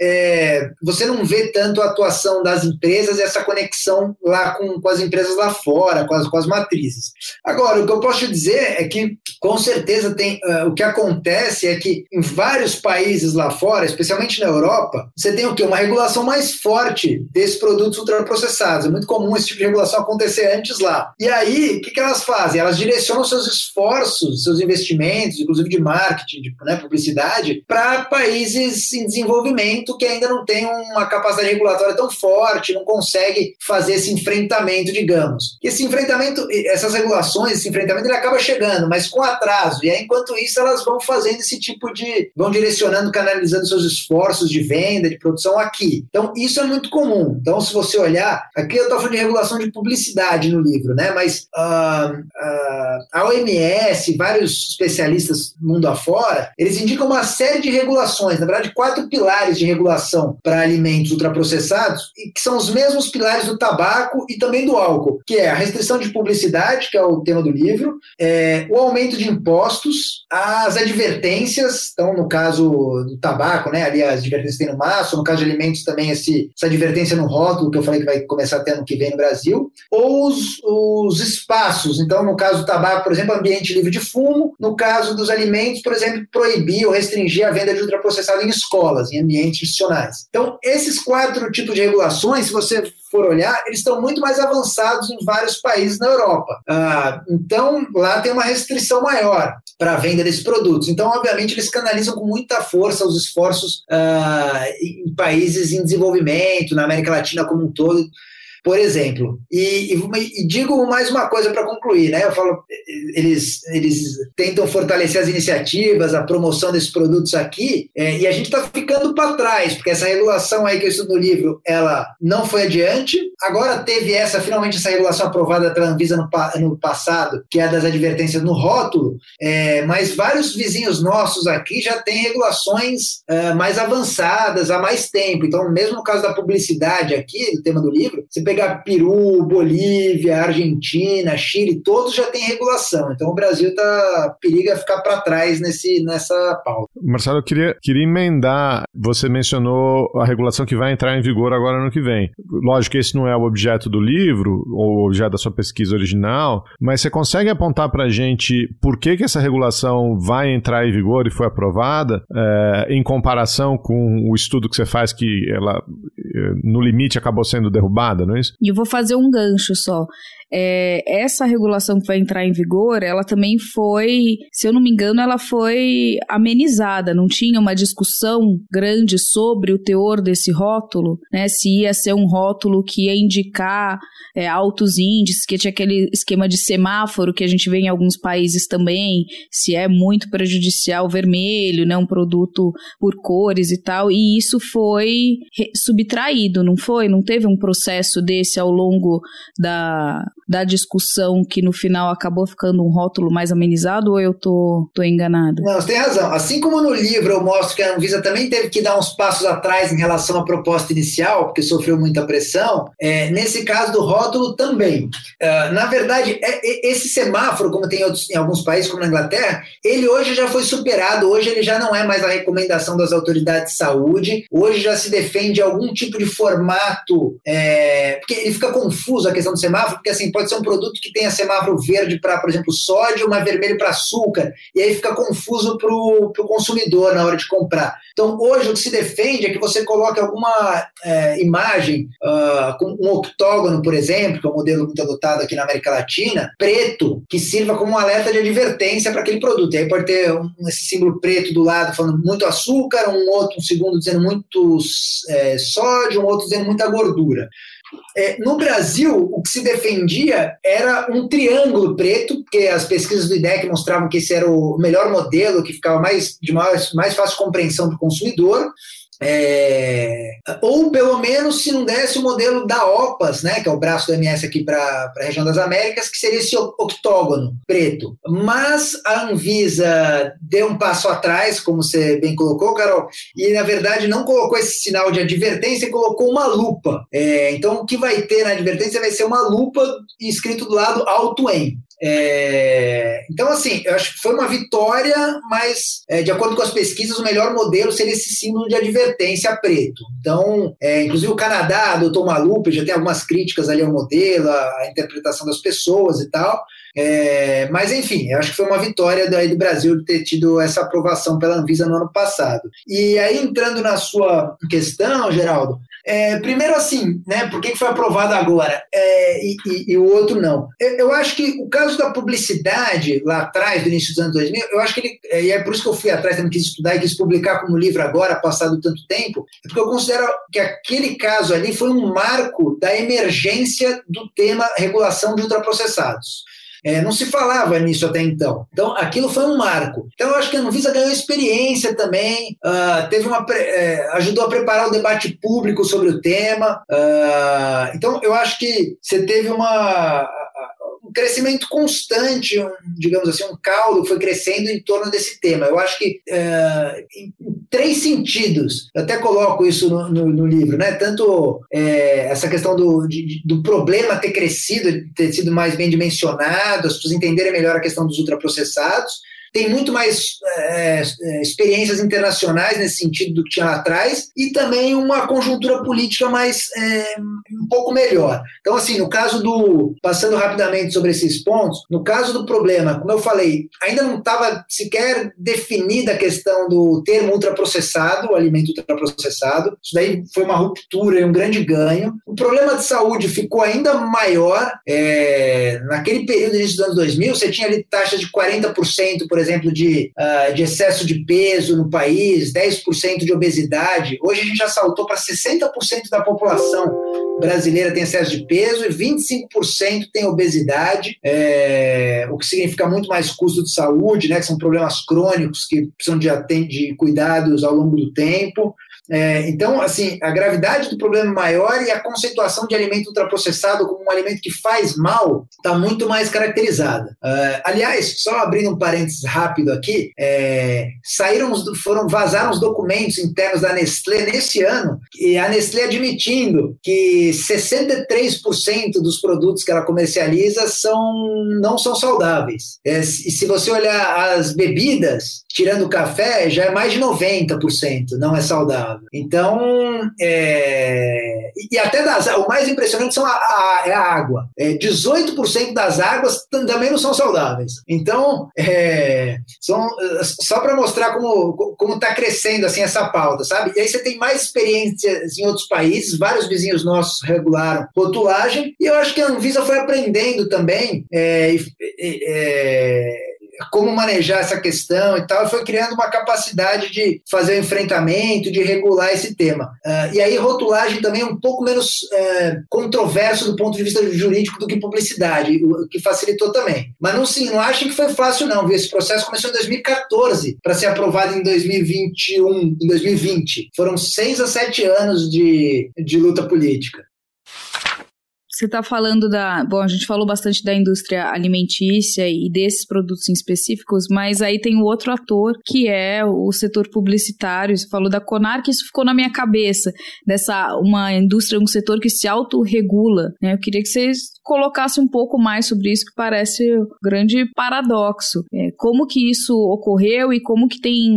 [SPEAKER 4] é, você não vê tanto a atuação das empresas e essa conexão lá com, com as empresas lá fora, com as, com as matrizes. Agora, o que eu posso dizer é que, com certeza, tem uh, o que acontece é que em vários países lá fora, especialmente na Europa, você tem o quê? Uma regulação mais forte desses produtos ultraprocessados. É muito comum esse tipo de regulação acontecer antes lá. E aí, o que, que elas fazem? Elas direcionam seus esforços, seus investimentos, inclusive de marketing, de né, publicidade, para países em desenvolvimento que ainda não tem uma capacidade regulatória tão forte, não consegue fazer esse enfrentamento, digamos. Esse enfrentamento, essas regulações, esse enfrentamento, ele acaba chegando, mas com atraso. E aí, enquanto isso, elas vão fazendo esse tipo de. vão direcionando, canalizando seus esforços de venda, de produção aqui. Então, isso é muito comum. Então, se você olhar, aqui eu estou falando de regulação de publicidade no livro, né? Mas uh, uh, a OMS, vários especialistas mundo afora, eles indicam uma série de regulações, na verdade, quatro pilares de regulação regulação para alimentos ultraprocessados, que são os mesmos pilares do tabaco e também do álcool, que é a restrição de publicidade, que é o tema do livro, é, o aumento de impostos, as advertências, então no caso do tabaco, né, ali as advertências tem no maço, no caso de alimentos também esse, essa advertência no rótulo, que eu falei que vai começar até ano que vem no Brasil, ou os, os espaços, então no caso do tabaco, por exemplo, ambiente livre de fumo, no caso dos alimentos, por exemplo, proibir ou restringir a venda de ultraprocessado em escolas, em ambientes institucionais. Então, esses quatro tipos de regulações, se você for olhar, eles estão muito mais avançados em vários países na Europa. Ah, então, lá tem uma restrição maior para a venda desses produtos. Então, obviamente, eles canalizam com muita força os esforços ah, em países em desenvolvimento, na América Latina como um todo por exemplo. E, e, e digo mais uma coisa para concluir, né? Eu falo, eles, eles tentam fortalecer as iniciativas, a promoção desses produtos aqui, é, e a gente está ficando para trás, porque essa regulação aí que eu estudo no livro, ela não foi adiante. Agora teve essa, finalmente, essa regulação aprovada pela Anvisa no, no passado, que é a das advertências no rótulo, é, mas vários vizinhos nossos aqui já têm regulações é, mais avançadas há mais tempo. Então, mesmo no caso da publicidade aqui, do tema do livro, você pegar Peru, Bolívia, Argentina, Chile, todos já têm regulação. Então o Brasil tá periga ficar para trás nesse, nessa pauta.
[SPEAKER 1] Marcelo, eu queria, queria emendar. Você mencionou a regulação que vai entrar em vigor agora no que vem. Lógico que esse não é o objeto do livro ou objeto da sua pesquisa original, mas você consegue apontar para a gente por que, que essa regulação vai entrar em vigor e foi aprovada é, em comparação com o estudo que você faz que ela, eh, no limite, acabou sendo derrubada, não é
[SPEAKER 3] E eu vou fazer um gancho só é, essa regulação que vai entrar em vigor, ela também foi, se eu não me engano, ela foi amenizada, não tinha uma discussão grande sobre o teor desse rótulo, né? Se ia ser um rótulo que ia indicar é, altos índices, que tinha aquele esquema de semáforo que a gente vê em alguns países também, se é muito prejudicial vermelho, né? Um produto por cores e tal, e isso foi subtraído, não foi? Não teve um processo desse ao longo da, da discussão que no final acabou ficando um rótulo mais amenizado ou eu tô, tô enganada?
[SPEAKER 4] Não, você tem razão. Assim como no livro eu mostro que a Anvisa também teve que dar uns passos atrás em relação à proposta inicial, porque sofreu muita pressão, é, nesse caso do rótulo também. Uh, na verdade, é, é, esse semáforo, como tem outros, em alguns países, como na Inglaterra, ele hoje já foi superado, hoje ele já não é mais a recomendação das autoridades de saúde, hoje já se defende algum tipo de formato, é, porque ele fica confuso a questão do semáforo, porque assim, pode ser um produto que tenha semáforo verde para, por exemplo, sódio, mas vermelho para açúcar, e aí fica confuso para o consumidor na hora de comprar. Então, hoje o que se defende é que você coloque alguma é, imagem uh, com um octógono, por exemplo, que é um modelo muito adotado aqui na América Latina, preto, que sirva como um alerta de advertência para aquele produto. E aí pode ter um, esse símbolo preto do lado falando muito açúcar, um outro, um segundo dizendo muito é, sódio, um outro dizendo muita gordura. É, no Brasil, o que se defendia era um triângulo preto, porque as pesquisas do IDEC mostravam que esse era o melhor modelo, que ficava mais, de mais, mais fácil compreensão para o consumidor. É, ou pelo menos se não desse o modelo da OPAS, né, que é o braço do MS aqui para a região das Américas, que seria esse octógono preto. Mas a Anvisa deu um passo atrás, como você bem colocou, Carol, e na verdade não colocou esse sinal de advertência, colocou uma lupa. É, então o que vai ter na advertência vai ser uma lupa escrito do lado auto em. É, então, assim, eu acho que foi uma vitória, mas, é, de acordo com as pesquisas, o melhor modelo seria esse símbolo de advertência preto. Então, é, inclusive o Canadá adotou uma lupa, já tem algumas críticas ali ao modelo, a, interpretação das pessoas e tal. É, mas, enfim, eu acho que foi uma vitória daí do Brasil de ter tido essa aprovação pela Anvisa no ano passado. E aí, entrando na sua questão, Geraldo, é, primeiro assim, né, por que foi aprovado agora é, e, e, e, o outro não? Eu, eu, acho que o caso da publicidade, lá atrás, do início dos anos 2000, eu acho que ele, é, e é por isso que eu fui atrás, também quis estudar e quis publicar como livro agora, passado tanto tempo, é porque eu considero que aquele caso ali foi um marco da emergência do tema regulação de ultraprocessados. É, não se falava nisso até então. Então, aquilo foi um marco. Então, eu acho que a Anvisa ganhou experiência também, uh, teve uma, é, ajudou a preparar o debate público sobre o tema. Uh, então, eu acho que você teve uma um crescimento constante, um, digamos assim, um caldo foi crescendo em torno desse tema. Eu acho que é, em, três sentidos, eu até coloco isso no, no, no livro, né? Tanto é, essa questão do, de, do problema ter crescido, ter sido mais bem dimensionado, as pessoas entenderem melhor a questão dos ultraprocessados, tem muito mais é, experiências internacionais nesse sentido do que tinha lá atrás e também uma conjuntura política mais é, um pouco melhor. Então, assim, no caso do passando rapidamente sobre esses pontos, no caso do problema, como eu falei, ainda não estava sequer definida a questão do termo ultraprocessado, o alimento ultraprocessado. Isso daí foi uma ruptura e um grande ganho. O problema de saúde ficou ainda maior. É, naquele período, início dos anos 2000, você tinha ali taxas de 40%, por exemplo, de, uh, de excesso de peso no país, 10% de obesidade. Hoje a gente já saltou para 60% da população brasileira tem excesso de peso e 25% tem obesidade, é, o que significa muito mais custo de saúde, né, que são problemas crônicos que precisam de, de cuidados ao longo do tempo. É, então, assim, a gravidade do problema maior e a conceituação de alimento ultraprocessado como um alimento que faz mal está muito mais caracterizada. Uh, aliás, só abrindo um parênteses rápido aqui, é, saíram, foram vazaram os documentos internos da Nestlé nesse ano e a Nestlé admitindo que 63% dos produtos que ela comercializa são não são saudáveis. É, e se você olhar as bebidas, tirando o café, já é mais de 90% não é saudável. Então, é, e até das, o mais impressionante são a, a, é a água. É, 18% das águas também não são saudáveis. Então, é, são, só para mostrar como está crescendo assim essa pauta, sabe? E aí você tem mais experiências em outros países, vários vizinhos nossos regularam rotulagem, e eu acho que a Anvisa foi aprendendo também. É, é, como manejar essa questão e tal, foi criando uma capacidade de fazer o enfrentamento, de regular esse tema. Uh, e aí, rotulagem também é um pouco menos uh, controverso do ponto de vista jurídico do que publicidade, o que facilitou também. Mas não, sim, não achem que foi fácil, não, viu? Esse processo começou em 2014 para ser aprovado em 2021, em 2020. Foram seis a sete anos de, de luta política.
[SPEAKER 3] Você está falando da. Bom, a gente falou bastante da indústria alimentícia e desses produtos em específicos, mas aí tem o outro ator que é o setor publicitário. Você falou da Conar, que isso ficou na minha cabeça, dessa uma indústria, um setor que se autorregula. Né? Eu queria que vocês colocassem um pouco mais sobre isso, que parece um grande paradoxo. É, como que isso ocorreu e como que tem.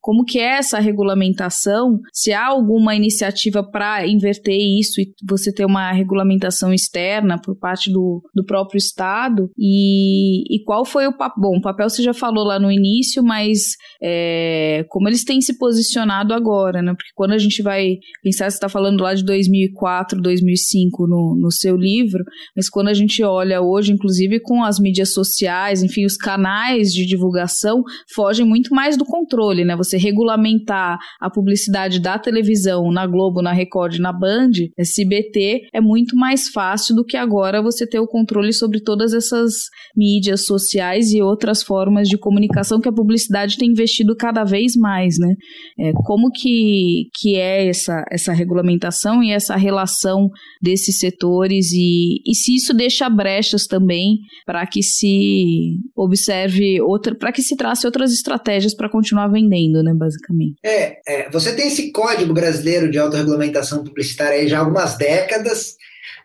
[SPEAKER 3] como que é essa regulamentação? Se há alguma iniciativa para inverter isso e você ter uma regulamentação externa por parte do, do próprio Estado e, e qual foi o papel? Bom, o papel você já falou lá no início, mas é, como eles têm se posicionado agora, né? Porque quando a gente vai pensar, você está falando lá de 2004, 2005 no, no seu livro, mas quando a gente olha hoje, inclusive com as mídias sociais, enfim, os canais de divulgação fogem muito mais do controle, né? Você regulamentar a publicidade da televisão, na Globo, na Record, na Band, SBT, é muito mais fácil do que agora você ter o controle sobre todas essas mídias sociais e outras formas de comunicação que a publicidade tem investido cada vez mais, né? É, como que, que é essa, essa regulamentação e essa relação desses setores e, e se isso deixa brechas também para que se observe outra, para que se trace outras estratégias para continuar vendendo, né, basicamente.
[SPEAKER 4] É, é, você tem esse código brasileiro de autorregulamentação publicitária aí já há algumas décadas.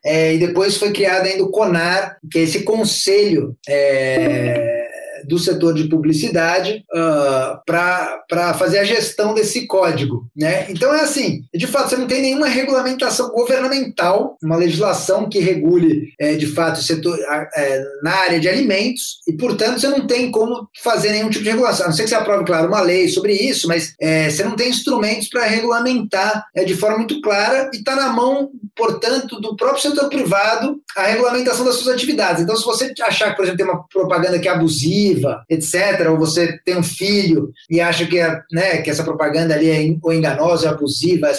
[SPEAKER 4] É, e depois foi criado ainda o CONAR, que é esse conselho é, do setor de publicidade uh, ah, para fazer a gestão desse código. Né? Então é assim, de fato, você não tem nenhuma regulamentação governamental, uma legislação que regule é, de fato o setor é, na área de alimentos, e portanto você não tem como fazer nenhum tipo de regulação. A não ser que você aprove, claro, uma lei sobre isso, mas é, você não tem instrumentos para regulamentar é, de forma muito clara e está na mão, portanto, do próprio setor privado a regulamentação das suas atividades. Então, se você achar que, por exemplo, tem uma propaganda que é abusiva, etc., ou você tem um filho e acha que, é, né, que essa propaganda ali é ou enganosa, abusiva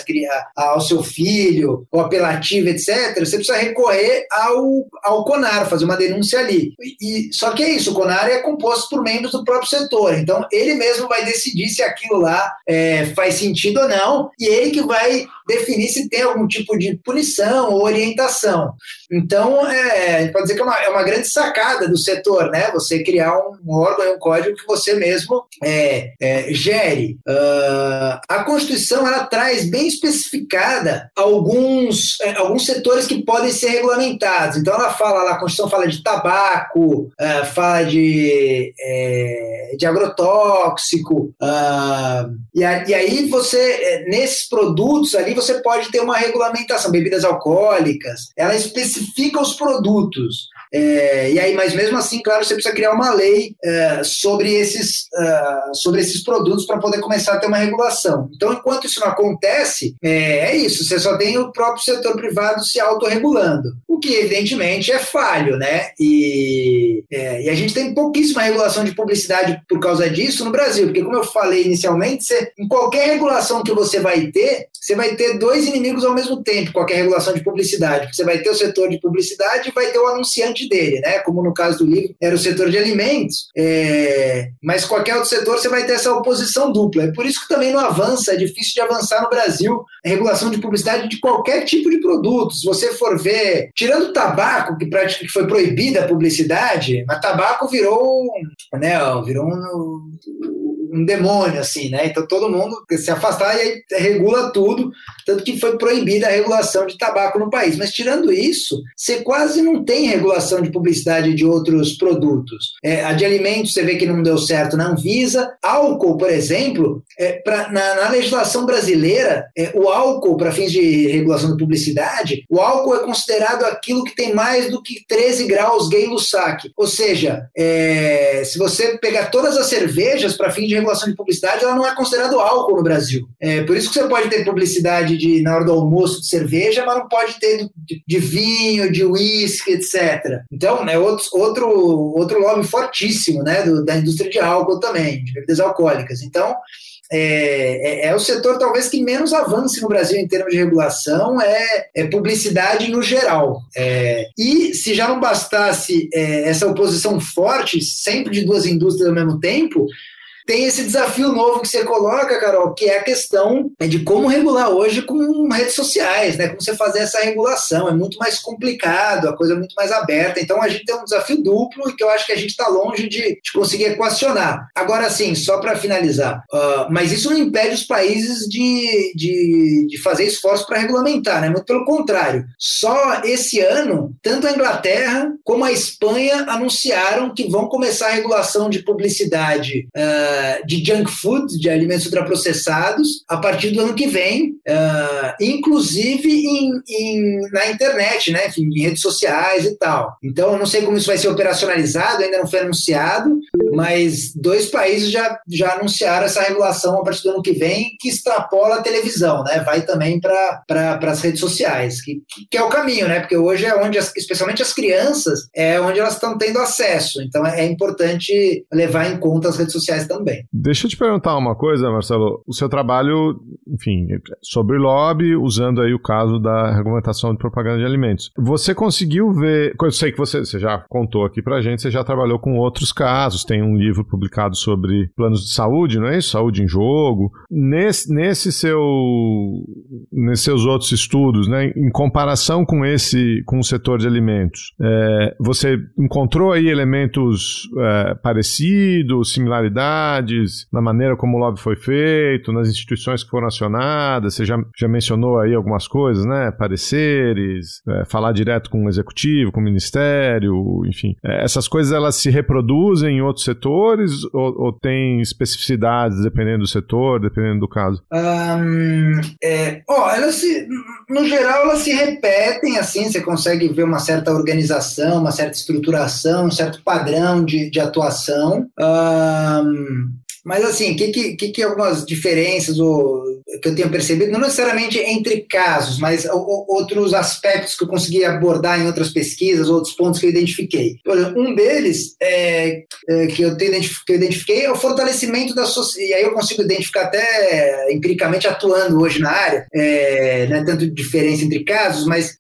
[SPEAKER 4] ao seu filho, ou apelativa, etc., você precisa recorrer ao, ao CONAR, fazer uma denúncia ali. E, só que é isso, o CONAR é composto por membros do próprio setor, então ele mesmo vai decidir se aquilo lá é, faz sentido ou não, e ele que vai definir se tem algum tipo de punição ou orientação. Então, é, pode dizer que é uma, é uma grande sacada do setor, né? Você criar um, órgão um código que você mesmo é, é, gere. Uh, a Constituição ela traz bem especificada alguns, é, alguns setores que podem ser regulamentados. Então, ela fala a Constituição fala de tabaco, uh, fala de, é, de agrotóxico, uh, e, a, e aí você, é, nesses produtos ali, você pode ter uma regulamentação, bebidas alcoólicas, ela especifica os produtos. É, e aí, mas mesmo assim, claro, você precisa criar uma lei é, sobre, esses, uh, sobre esses produtos para poder começar a ter uma regulação. Então, enquanto isso não acontece, é, é, isso, você só tem o próprio setor privado se autorregulando, o que evidentemente é falho, né? E, é, e a gente tem pouquíssima regulação de publicidade por causa disso no Brasil, porque como eu falei inicialmente, você, em qualquer regulação que você vai ter, você vai ter dois inimigos ao mesmo tempo, qualquer regulação de publicidade. Você vai ter o setor de publicidade e vai ter o anunciante dele, né? Como no caso do livro era o setor de alimentos, é... mas qualquer outro setor você vai ter essa oposição dupla. É por isso que também não avança, é difícil de avançar no Brasil a regulação de publicidade de qualquer tipo de produto. Se você for ver, tirando o tabaco, que praticamente foi proibida a publicidade, mas tabaco virou, né, virou um, um demônio, assim, né? Então todo mundo se afastar e aí regula tudo, tanto que foi proibida a regulação de tabaco no país. Mas tirando isso, você quase não tem regulação de publicidade de outros produtos. É, a de alimentos você vê que não deu certo na Anvisa. Álcool, por exemplo, é, pra, na, na legislação brasileira, é, o álcool, para fins de regulação de publicidade, o álcool é considerado aquilo que tem mais do que 13 graus gay Lussac. Ou seja, é, se você pegar todas as cervejas para fins de regulação de publicidade, ela não é considerado álcool no Brasil. É, por isso que você pode ter publicidade de, na hora do almoço de cerveja, mas não pode ter de, de vinho, de uísque, etc. Então, é outro, outro, outro lobby fortíssimo né, do, da indústria de álcool também, de bebidas alcoólicas. Então, é, é, é, o setor talvez que menos avance no Brasil em termos de regulação, é, é publicidade no geral. É, e se já não bastasse é, essa oposição forte, sempre de duas indústrias ao mesmo tempo, tem esse desafio novo que você coloca, Carol, que é a questão de como regular hoje com redes sociais, né? Como você fazer essa regulação. É muito mais complicado, a coisa é muito mais aberta. Então a gente tem um desafio duplo e que eu acho que a gente está longe de, de, conseguir equacionar. Agora, sim, só para finalizar, uh, mas isso não impede os países de, de, de fazer esforço para regulamentar, né? Muito pelo contrário. Só esse ano, tanto a Inglaterra como a Espanha anunciaram que vão começar a regulação de publicidade. Uh, de junk food, de alimentos ultraprocessados, a partir do ano que vem, uh, inclusive em, em, na internet, né? Enfim, em redes sociais e tal. Então, eu não sei como isso vai ser operacionalizado, ainda não foi anunciado, mas dois países já, já anunciaram essa regulação a partir do ano que vem, que extrapola a televisão, né? Vai também para pra, as redes sociais, que, que é o caminho, né? Porque hoje é onde, as, especialmente as crianças, é onde elas estão tendo acesso. Então, é, é importante levar em conta as redes sociais também também.
[SPEAKER 1] Deixa eu te perguntar uma coisa, Marcelo. O seu trabalho, enfim, sobre lobby, usando aí o caso da regulamentação de propaganda de alimentos. Você conseguiu ver. Eu sei que você, você já contou aqui pra gente, você já trabalhou com outros casos, tem um livro publicado sobre planos de saúde, não é isso? Saúde em jogo. Nesse, nesse seu. Nesses seus outros estudos, né, em comparação com esse, com o setor de alimentos, é, você encontrou aí elementos é, parecidos, similaridades? Na maneira como o lobby foi feito, nas instituições que foram acionadas. Você já, já mencionou aí algumas coisas, né? Pareceres, é, falar direto com o executivo, com o ministério, enfim. É, essas coisas elas se reproduzem em outros setores ou, ou tem especificidades dependendo do setor, dependendo do caso?
[SPEAKER 4] Um, é, ó, elas se, no geral elas se repetem assim, você consegue ver uma certa organização, uma certa estruturação, um certo padrão de, de atuação. Um, mas assim, o que, que, que, algumas diferenças ou, que eu tenho percebido, não necessariamente entre casos, mas o, outros aspectos que eu consegui abordar em outras pesquisas, outros pontos que eu identifiquei. Exemplo, um deles é, é, que, eu tenho, que eu identifiquei é o fortalecimento da sociedade, e aí eu consigo identificar até empiricamente atuando hoje na área, é, não é tanto diferença entre casos, mas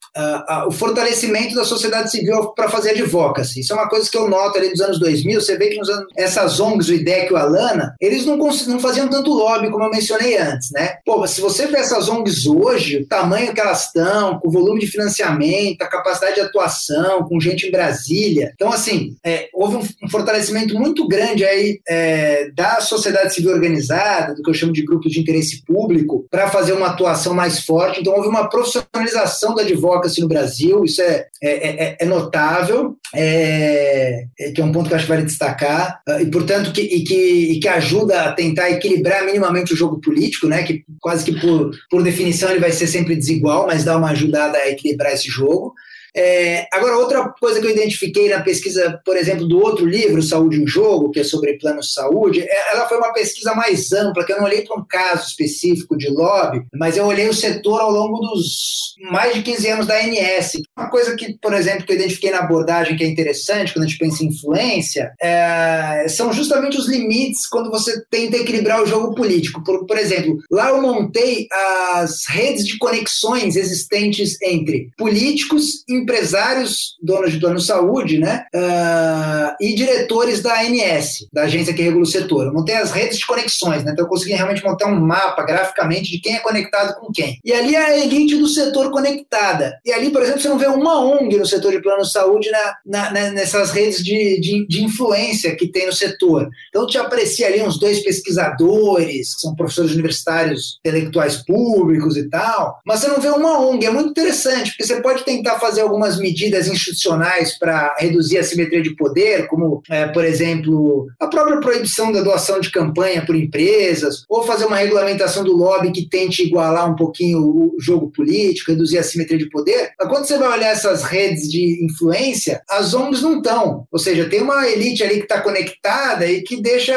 [SPEAKER 4] o fortalecimento da sociedade civil para fazer advocacy. Isso é uma coisa que eu noto ali dos anos 2000, você vê que nos anos, essas ONGs, o IDEC e o Alana, Eles não, não faziam tanto lobby como eu mencionei antes, né? Pô, se você vê essas ONGs hoje, o tamanho que elas estão, com o volume de financiamento, a capacidade de atuação, com gente em Brasília. Então, assim, é, houve um, um, fortalecimento muito grande aí é, da sociedade civil organizada, do que eu chamo de grupos de interesse público, para fazer uma atuação mais forte. Então, houve uma profissionalização da advocacy no Brasil, isso é, é, é, é notável, é, é, que é um ponto que eu acho que vale destacar, ah, e, portanto, que, e que, e que ajuda a tentar equilibrar minimamente o jogo político, né, que quase que por, por definição ele vai ser sempre desigual, mas dá uma ajudada a equilibrar esse jogo. É, agora, outra coisa que eu identifiquei na pesquisa, por exemplo, do outro livro, Saúde em Jogo, que é sobre plano de saúde, é, ela foi uma pesquisa mais ampla, que eu não olhei para um caso específico de lobby, mas eu olhei o setor ao longo dos mais de 15 anos da ANS. Uma coisa que, por exemplo, que eu identifiquei na abordagem que é interessante quando a gente pensa em influência, é, são justamente os limites quando você tenta equilibrar o jogo político. Por, por exemplo, lá eu montei as redes de conexões existentes entre políticos e empresários, donos de plano de saúde, né, uh, e diretores da ANS, da agência que regula o setor. Eu montei as redes de conexões, né, então eu consegui realmente montar um mapa graficamente de quem é conectado com quem. E ali é a elite do setor conectada. E ali, por exemplo, você não vê uma ONG no setor de plano de saúde na, na, na, nessas redes de, de, de, influência que tem no setor. Então, te aprecia ali uns dois pesquisadores, que são professores universitários intelectuais públicos e tal, mas você não vê uma ONG. É muito interessante, porque você pode tentar fazer algumas medidas institucionais para reduzir a simetria de poder, como, é, por exemplo, a própria proibição da doação de campanha por empresas, ou fazer uma regulamentação do lobby que tente igualar um pouquinho o jogo político, reduzir a simetria de poder. Mas quando você vai olhar essas redes de influência, as ONGs não estão. Ou seja, tem uma elite ali que está conectada e que deixa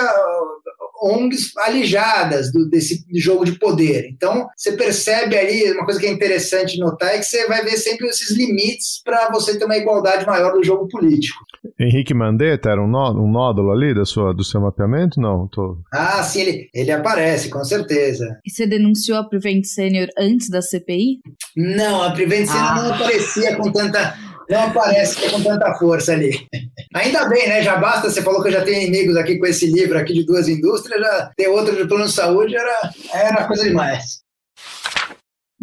[SPEAKER 4] ONGs alijadas do, desse jogo de poder. Então, você percebe ali, uma coisa que é interessante notar é que você vai ver sempre esses limites para você ter uma igualdade maior do jogo político.
[SPEAKER 1] Henrique Mandetta era um, nó, um nódulo ali da sua, do seu mapeamento? Não, tô...
[SPEAKER 4] Ah, sim, ele, ele aparece, com certeza.
[SPEAKER 3] E você denunciou a Prevent Senior antes da CPI?
[SPEAKER 4] Não, a Prevent Senior ah. não aparecia com tanta não aparece com tanta força ali. Ainda bem, né? Já basta, você falou que eu já tenho inimigos aqui com esse livro aqui de duas indústrias, já ter outro de plano de saúde era, era coisa demais.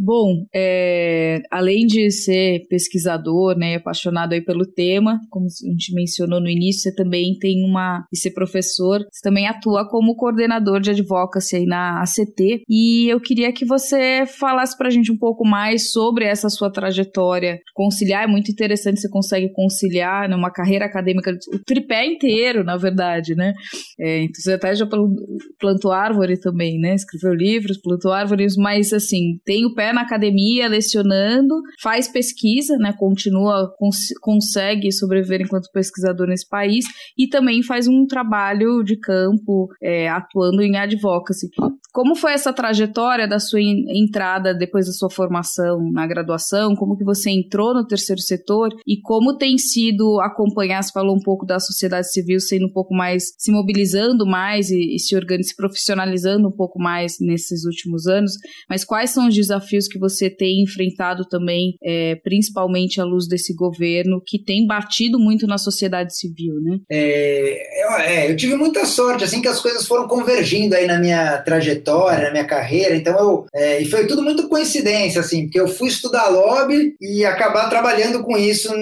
[SPEAKER 3] Bom, é, além de ser pesquisador, né, apaixonado aí pelo tema, como a gente mencionou no início, você também tem uma e ser professor, você também atua como coordenador de advocacy aí na ACT. E eu queria que você falasse para a gente um pouco mais sobre essa sua trajetória. Conciliar é muito interessante, você consegue conciliar numa carreira acadêmica o tripé inteiro, na verdade, né? É, então você até já plantou árvore também, né? Escreveu livros, plantou árvores, mas assim tem o pé na academia lecionando, faz pesquisa, né, continua, cons consegue sobreviver enquanto pesquisador nesse país e também faz um trabalho de campo é, atuando em advocacy. Como foi essa trajetória da sua entrada depois da sua formação na graduação? Como que você entrou no terceiro setor e como tem sido acompanhar? Você falou um pouco da sociedade civil sendo um pouco mais se mobilizando mais e, e se organizando, se profissionalizando um pouco mais nesses últimos anos. Mas quais são os desafios que você tem enfrentado também, é, principalmente à luz desse governo, que tem batido muito na sociedade civil, né?
[SPEAKER 4] É, eu, é, eu tive muita sorte, assim, que as coisas foram convergindo aí na minha trajetória, na minha carreira, então eu, é, e foi tudo muito coincidência, assim, porque eu fui estudar lobby e acabar trabalhando com isso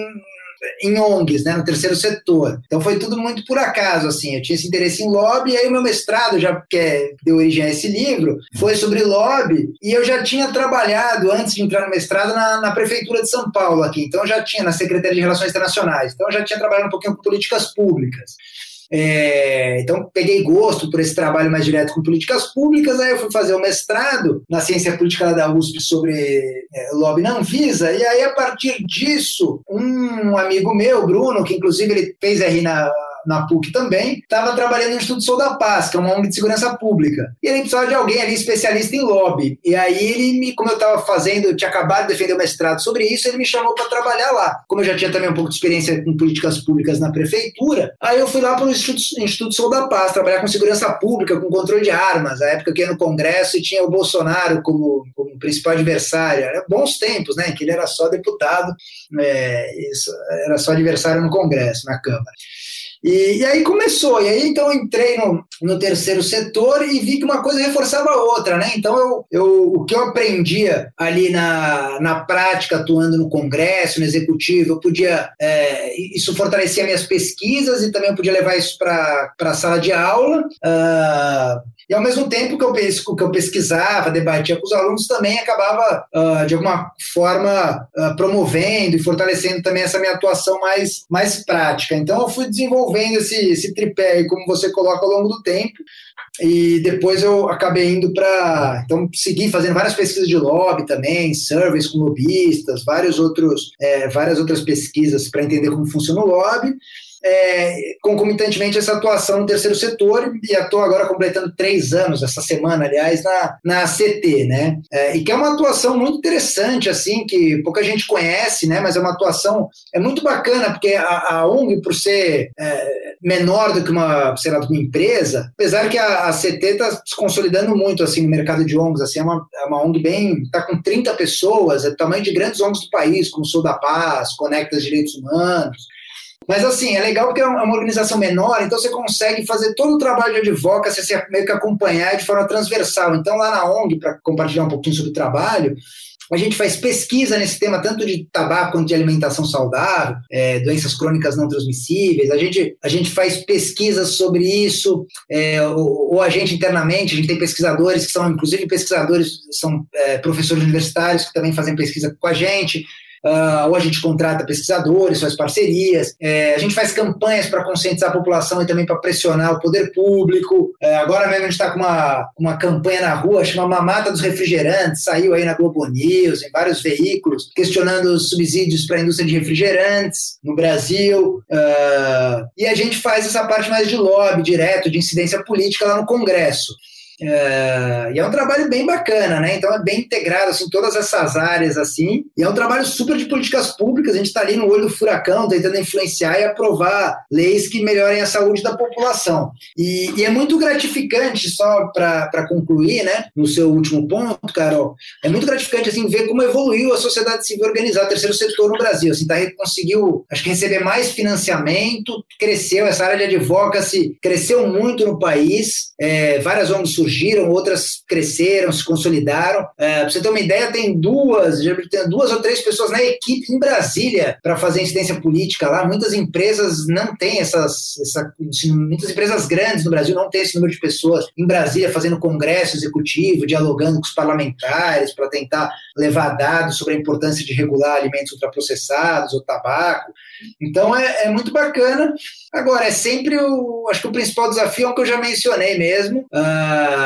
[SPEAKER 4] em ONGs, né, no terceiro setor. Então foi tudo muito por acaso, assim. Eu tinha esse interesse em lobby, e aí o meu mestrado, já que é, deu origem a esse livro, foi sobre lobby, e eu já tinha trabalhado, antes de entrar no mestrado, na, na Prefeitura de São Paulo aqui. Então eu já tinha, na Secretaria de Relações Internacionais. Então eu já tinha trabalhado um pouquinho com políticas públicas. É, então, peguei gosto por esse trabalho mais direto com políticas públicas. Aí, eu fui fazer o mestrado na ciência política da USP sobre é, lobby na Anvisa. E aí, a partir disso, um amigo meu, Bruno, que inclusive ele fez RI na na PUC também, estava trabalhando no Instituto Sou da Paz, que é uma ONG de segurança pública. E ele precisava de alguém ali especialista em lobby. E aí ele me, como eu estava fazendo, eu tinha acabado de defender o mestrado sobre isso, ele me chamou para trabalhar lá. Como eu já tinha também um pouco de experiência com políticas públicas na prefeitura, aí eu fui lá para o Instituto, Instituto Sou da Paz, trabalhar com segurança pública, com controle de armas. A época que ia no Congresso e tinha o Bolsonaro como, como principal adversário. Era bons tempos, né? Que ele era só deputado, é, isso, era só adversário no Congresso, na Câmara. E, e, aí começou, e aí então eu entrei no, no terceiro setor e vi que uma coisa reforçava a outra, né? Então eu, eu, o que eu aprendia ali na, na prática, atuando no Congresso, no Executivo, eu podia, é, isso fortalecia minhas pesquisas e também eu podia levar isso para a sala de aula. Uh, e ao mesmo tempo que eu, que eu pesquisava, debatia com os alunos, também acabava, uh, de alguma forma, uh, promovendo e fortalecendo também essa minha atuação mais, mais prática. Então eu fui desenvolvendo esse, esse tripé aí, como você coloca ao longo do tempo. E depois eu acabei indo para. Então, segui fazendo várias pesquisas de lobby também, surveys com lobistas, vários outros, é, várias outras pesquisas para entender como funciona o lobby é, concomitantemente essa atuação no terceiro setor e estou agora completando três anos, essa semana, aliás, na, na CT, né? É, e que é uma atuação muito interessante, assim, que pouca gente conhece, né? Mas é uma atuação, é muito bacana, porque a, a ONG, por ser é, menor do que uma, sei lá, uma empresa, apesar que a, a CT está se consolidando muito, assim, no mercado de ONGs, assim, é uma, é uma ONG bem, está com 30 pessoas, é do tamanho de grandes ONGs do país, como Sou da Paz, Conecta Direitos Humanos, mas assim, é legal porque é uma organização menor, então você consegue fazer todo o trabalho de advocacy, meio que acompanhar de forma transversal. Então, lá na ONG, para compartilhar um pouquinho sobre o trabalho, a gente faz pesquisa nesse tema, tanto de tabaco quanto de alimentação saudável, é, doenças crônicas não transmissíveis. A gente, a gente faz pesquisas sobre isso, é, ou, ou, a gente internamente, a gente tem pesquisadores que são, inclusive pesquisadores, são é, professores universitários que também fazem pesquisa com a gente. Uh, ou a gente contrata pesquisadores, faz parcerias, é, a gente faz campanhas para conscientizar a população e também para pressionar o poder público. É, agora mesmo a gente está com uma, uma campanha na rua, chama Mamata dos Refrigerantes, saiu aí na Globo News, em vários veículos, questionando os subsídios para a indústria de refrigerantes no Brasil. Uh, e a gente faz essa parte mais de lobby direto, de incidência política lá no Congresso. É, e é um trabalho bem bacana, né? Então é bem integrado assim todas essas áreas assim. E é um trabalho super de políticas públicas. A gente está ali no olho do furacão, tentando influenciar e aprovar leis que melhorem a saúde da população. E, e é muito gratificante só para concluir, né? No seu último ponto, Carol, é muito gratificante assim ver como evoluiu a sociedade civil organizada, terceiro setor no Brasil. Assim, tá, conseguiu, acho que receber mais financiamento, cresceu essa área de advocacy, cresceu muito no país. É, várias ONGs surgiram, outras cresceram, se consolidaram. É, para você ter uma ideia, tem duas, tem duas ou três pessoas na equipe em Brasília para fazer incidência política lá. Muitas empresas não têm essas, essa, muitas empresas grandes no Brasil não têm esse número de pessoas em Brasília fazendo congresso executivo, dialogando com os parlamentares para tentar levar dados sobre a importância de regular alimentos ultraprocessados ou tabaco. Então é, é muito bacana. Agora, é sempre o. Acho que o principal desafio é o que eu já mencionei mesmo, uh,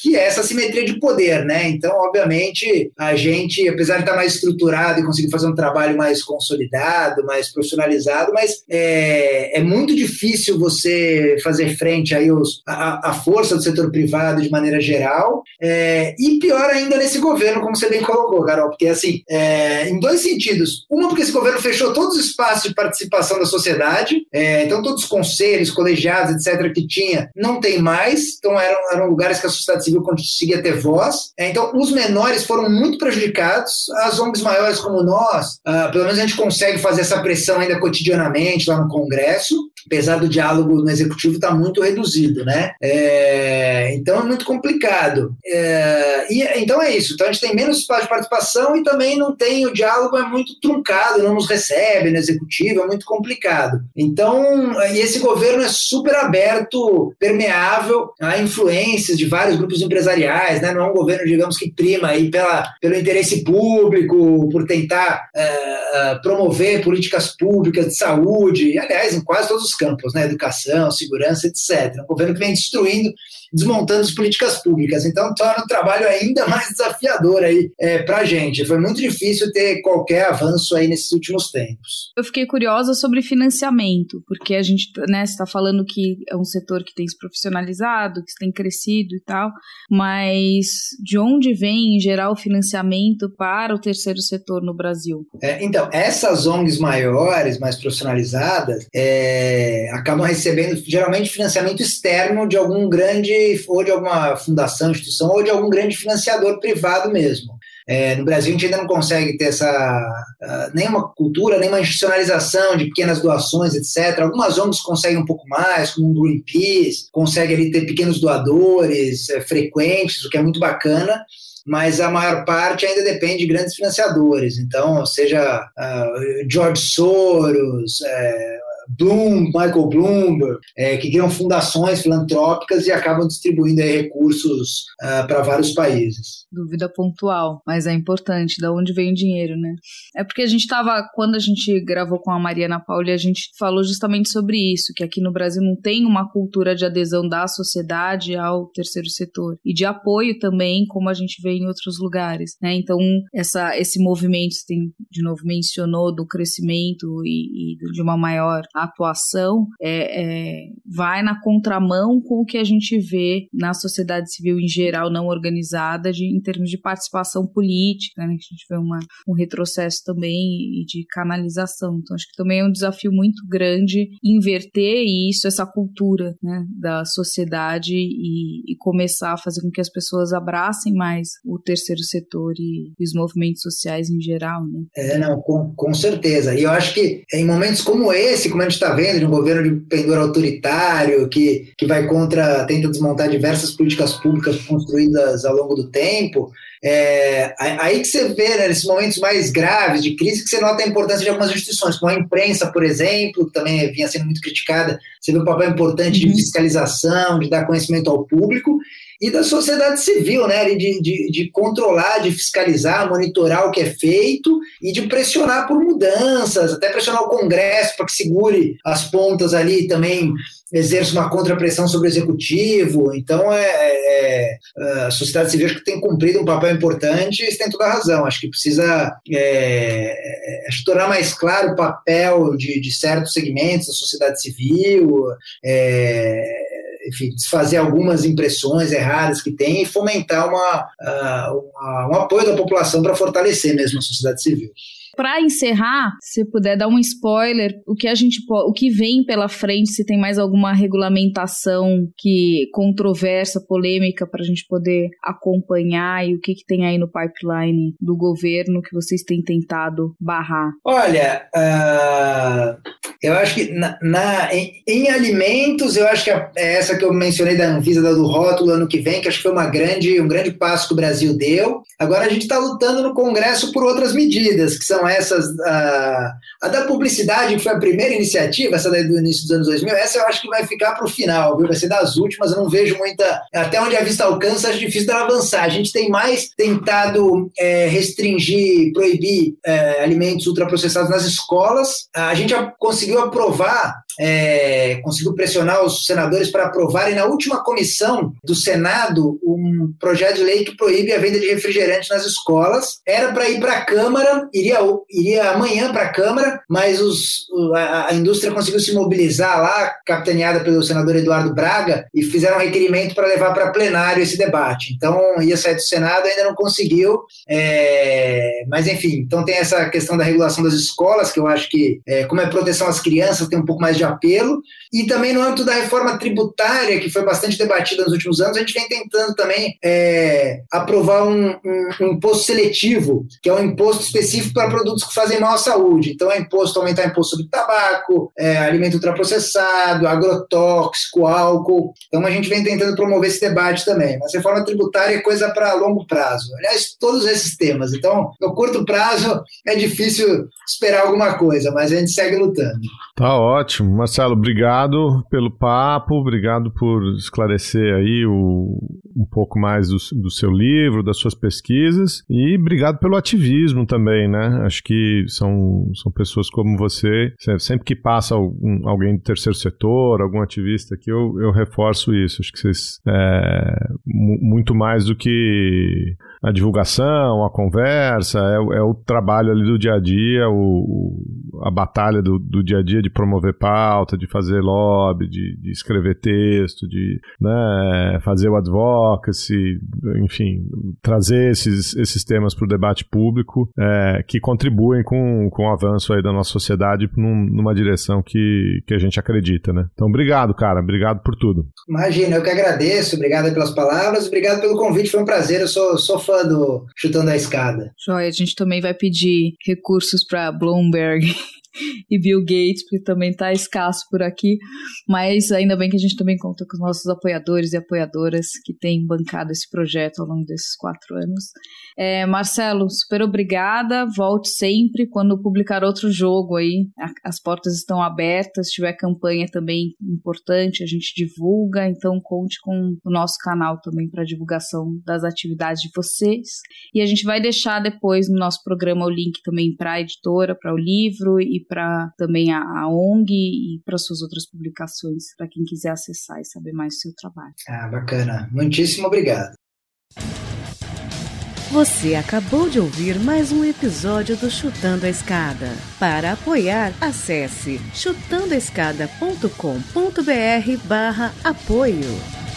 [SPEAKER 4] que é essa simetria de poder, né? Então, obviamente, a gente, apesar de estar mais estruturado e conseguir fazer um trabalho mais consolidado, mais profissionalizado, mas é, é muito difícil você fazer frente aí os, a, a força do setor privado de maneira geral. É, e pior ainda nesse governo, como você bem colocou, Carol, porque assim, é, em dois sentidos. Uma, porque esse governo fechou todos os espaços de participação da sociedade. É, então, todos os conselhos, colegiados, etc., que tinha, não tem mais. Então, eram, lugares que a sociedade civil conseguia ter voz. É, então, os menores foram muito prejudicados. As ONGs maiores como nós, ah, pelo menos a gente consegue fazer essa pressão ainda cotidianamente lá no Congresso apesar do diálogo no executivo estar tá muito reduzido, né? É, então é muito complicado. É, e então é isso. Então a gente tem menos espaço de participação e também não tem o diálogo é muito truncado, não nos recebe no executivo, é muito complicado. Então e esse governo é super aberto, permeável a influências de vários grupos empresariais, né? Não é um governo, digamos, que prima aí pela, pelo interesse público, por tentar é, é promover políticas públicas de saúde. Aliás, em quase todos os campos, né? Educação, segurança, etc. Um governo que vem destruindo desmontando as políticas públicas. Então, torna o trabalho ainda mais desafiador aí é, para a gente. Foi muito difícil ter qualquer avanço aí nesses últimos tempos.
[SPEAKER 3] Eu fiquei curiosa sobre financiamento, porque a gente né, está falando que é um setor que tem se profissionalizado, que tem crescido e tal, mas de onde vem, em geral, o financiamento para o terceiro setor no Brasil?
[SPEAKER 4] É, então, essas ONGs maiores, mais profissionalizadas, é, acabam recebendo geralmente financiamento externo de algum grande ou de alguma fundação, instituição, ou de algum grande financiador privado mesmo. É, no Brasil, a gente ainda não consegue ter essa uh, nenhuma cultura, nenhuma institucionalização de pequenas doações, etc. Algumas ONGs conseguem um pouco mais, como o Greenpeace, consegue ali ter pequenos doadores é, frequentes, o que é muito bacana mas a maior parte ainda depende de grandes financiadores. Então, seja uh, George Soros, é, Bloom, Michael Bloomberg, é, que criam fundações filantrópicas e acabam distribuindo recursos uh, para vários países.
[SPEAKER 3] Dúvida pontual, mas é importante, da onde vem o dinheiro, né? É porque a gente estava, quando a gente gravou com a Mariana Pauli, a gente falou justamente sobre isso, que aqui no Brasil não tem uma cultura de adesão da sociedade ao terceiro setor e de apoio também, como a gente vê em outros lugares, né? Então, essa, esse movimento, você tem, de novo, mencionou do crescimento e, e de uma maior atuação é, é, vai na contramão com o que a gente vê na sociedade civil em geral não organizada de, em termos de participação política, né? a gente vê uma, um retrocesso também e de canalização. Então acho que também é um desafio muito grande inverter isso, essa cultura né, da sociedade e, e, começar a fazer com que as pessoas abracem mais o terceiro setor e, e os movimentos sociais em geral. Né?
[SPEAKER 4] É, não, com, com certeza. E eu acho que em momentos como esse, como a gente está vendo, de um governo de pendor autoritário que, que vai contra, tenta desmontar diversas políticas públicas construídas ao longo do tempo. É, aí que você vê, né, nesses momentos mais graves de crise, que você nota a importância de algumas instituições, como a imprensa, por exemplo, que também vinha sendo muito criticada. Você vê o papel importante de uhum. fiscalização, de dar conhecimento ao público, e da sociedade civil, né, de, de, de, controlar, de fiscalizar, monitorar o que é feito e de pressionar por mudanças, até pressionar o Congresso para que segure as pontas ali e também exerce uma contrapressão sobre o executivo. Então, é, é, é a sociedade civil acho que tem cumprido um papel importante e tem toda a razão. Acho que precisa é, é tornar mais claro o papel de, de certos segmentos da sociedade civil. É, enfim, desfazer algumas impressões erradas que tem e fomentar uma, uh, uma um apoio da população para fortalecer mesmo a sociedade civil
[SPEAKER 3] para encerrar, se puder dar um spoiler, o que a gente o que vem pela frente, se tem mais alguma regulamentação que controversa, polêmica para a gente poder acompanhar e o que, que tem aí no pipeline do governo que vocês têm tentado barrar?
[SPEAKER 4] Olha, uh, eu acho que na, na em, em, alimentos, eu acho que é essa que eu mencionei da Anvisa, da do rótulo ano que vem, que acho que foi uma grande, um grande passo que o Brasil deu. Agora a gente está lutando no Congresso por outras medidas, que são essas, a, a, da publicidade, que foi a primeira iniciativa, essa daí do início dos anos 2000, essa eu acho que vai ficar para o final, viu? vai ser das últimas, eu não vejo muita, até onde a vista alcança, acho difícil dela avançar. A gente tem mais tentado é, restringir, proibir é, alimentos ultraprocessados nas escolas, a gente conseguiu aprovar é, conseguiu pressionar os senadores para aprovarem na última comissão do Senado um projeto de lei que proíbe a venda de refrigerante nas escolas. Era para ir para a Câmara, iria, iria amanhã para a Câmara, mas os, a, a, indústria conseguiu se mobilizar lá, capitaneada pelo senador Eduardo Braga, e fizeram um requerimento para levar para plenário esse debate. Então, ia sair do Senado, ainda não conseguiu. É, mas, enfim, então tem essa questão da regulação das escolas, que eu acho que, é, como é proteção às crianças, tem um pouco mais de apelo, e também no âmbito da reforma tributária, que foi bastante debatida nos últimos anos, a gente vem tentando também é, aprovar um, um, um, imposto seletivo, que é um imposto específico para produtos que fazem mal à saúde. Então, é imposto, aumentar imposto sobre tabaco, é, alimento ultraprocessado, agrotóxico, álcool. Então, a gente vem tentando promover esse debate também. Mas reforma tributária é coisa para longo prazo. Aliás, todos esses temas. Então, no curto prazo, é difícil esperar alguma coisa, mas a gente segue lutando.
[SPEAKER 1] Tá ótimo. Marcelo, obrigado pelo papo, obrigado por esclarecer aí o, um pouco mais do, do, seu livro, das suas pesquisas e obrigado pelo ativismo também, né? Acho que são, são pessoas como você, sempre que passa algum, alguém do terceiro setor, algum ativista aqui, eu, eu reforço isso. Acho que vocês, é, muito mais do que a divulgação, a conversa, é, é, o trabalho ali do dia a dia, o, a batalha do, do, dia a dia de promover pauta, de fazer lobby, de, de escrever texto, de né, fazer o advocacy enfim, trazer esses, esses temas para o debate público é, que contribuem com, com o avanço aí da nossa sociedade num, numa direção que, que a gente acredita, né? Então, obrigado, cara. Obrigado por tudo.
[SPEAKER 4] Imagina, eu que agradeço. Obrigado pelas palavras. Obrigado pelo convite. Foi um prazer. Eu sou, sou fã do Chutando a Escada.
[SPEAKER 3] Joia, a gente também vai pedir recursos para Bloomberg e Bill Gates, porque também está escasso por aqui. Mas ainda bem que a gente também conta com os nossos apoiadores e apoiadoras que têm bancado esse projeto ao longo desses quatro anos. É, Marcelo, super obrigada. Volte sempre quando publicar outro jogo aí. As portas estão abertas. Se tiver campanha também importante, a gente divulga. Então conte com o nosso canal também para divulgação das atividades de vocês. E a gente vai deixar depois no nosso programa o link também para a editora, para o livro e para também a, a, ONG e para suas outras publicações, para quem quiser acessar e saber mais do seu trabalho.
[SPEAKER 4] Ah, bacana. Muitíssimo obrigado.
[SPEAKER 5] Você acabou de ouvir mais um episódio do Chutando a Escada. Para apoiar, acesse chutandoaescada.com.br barra apoio.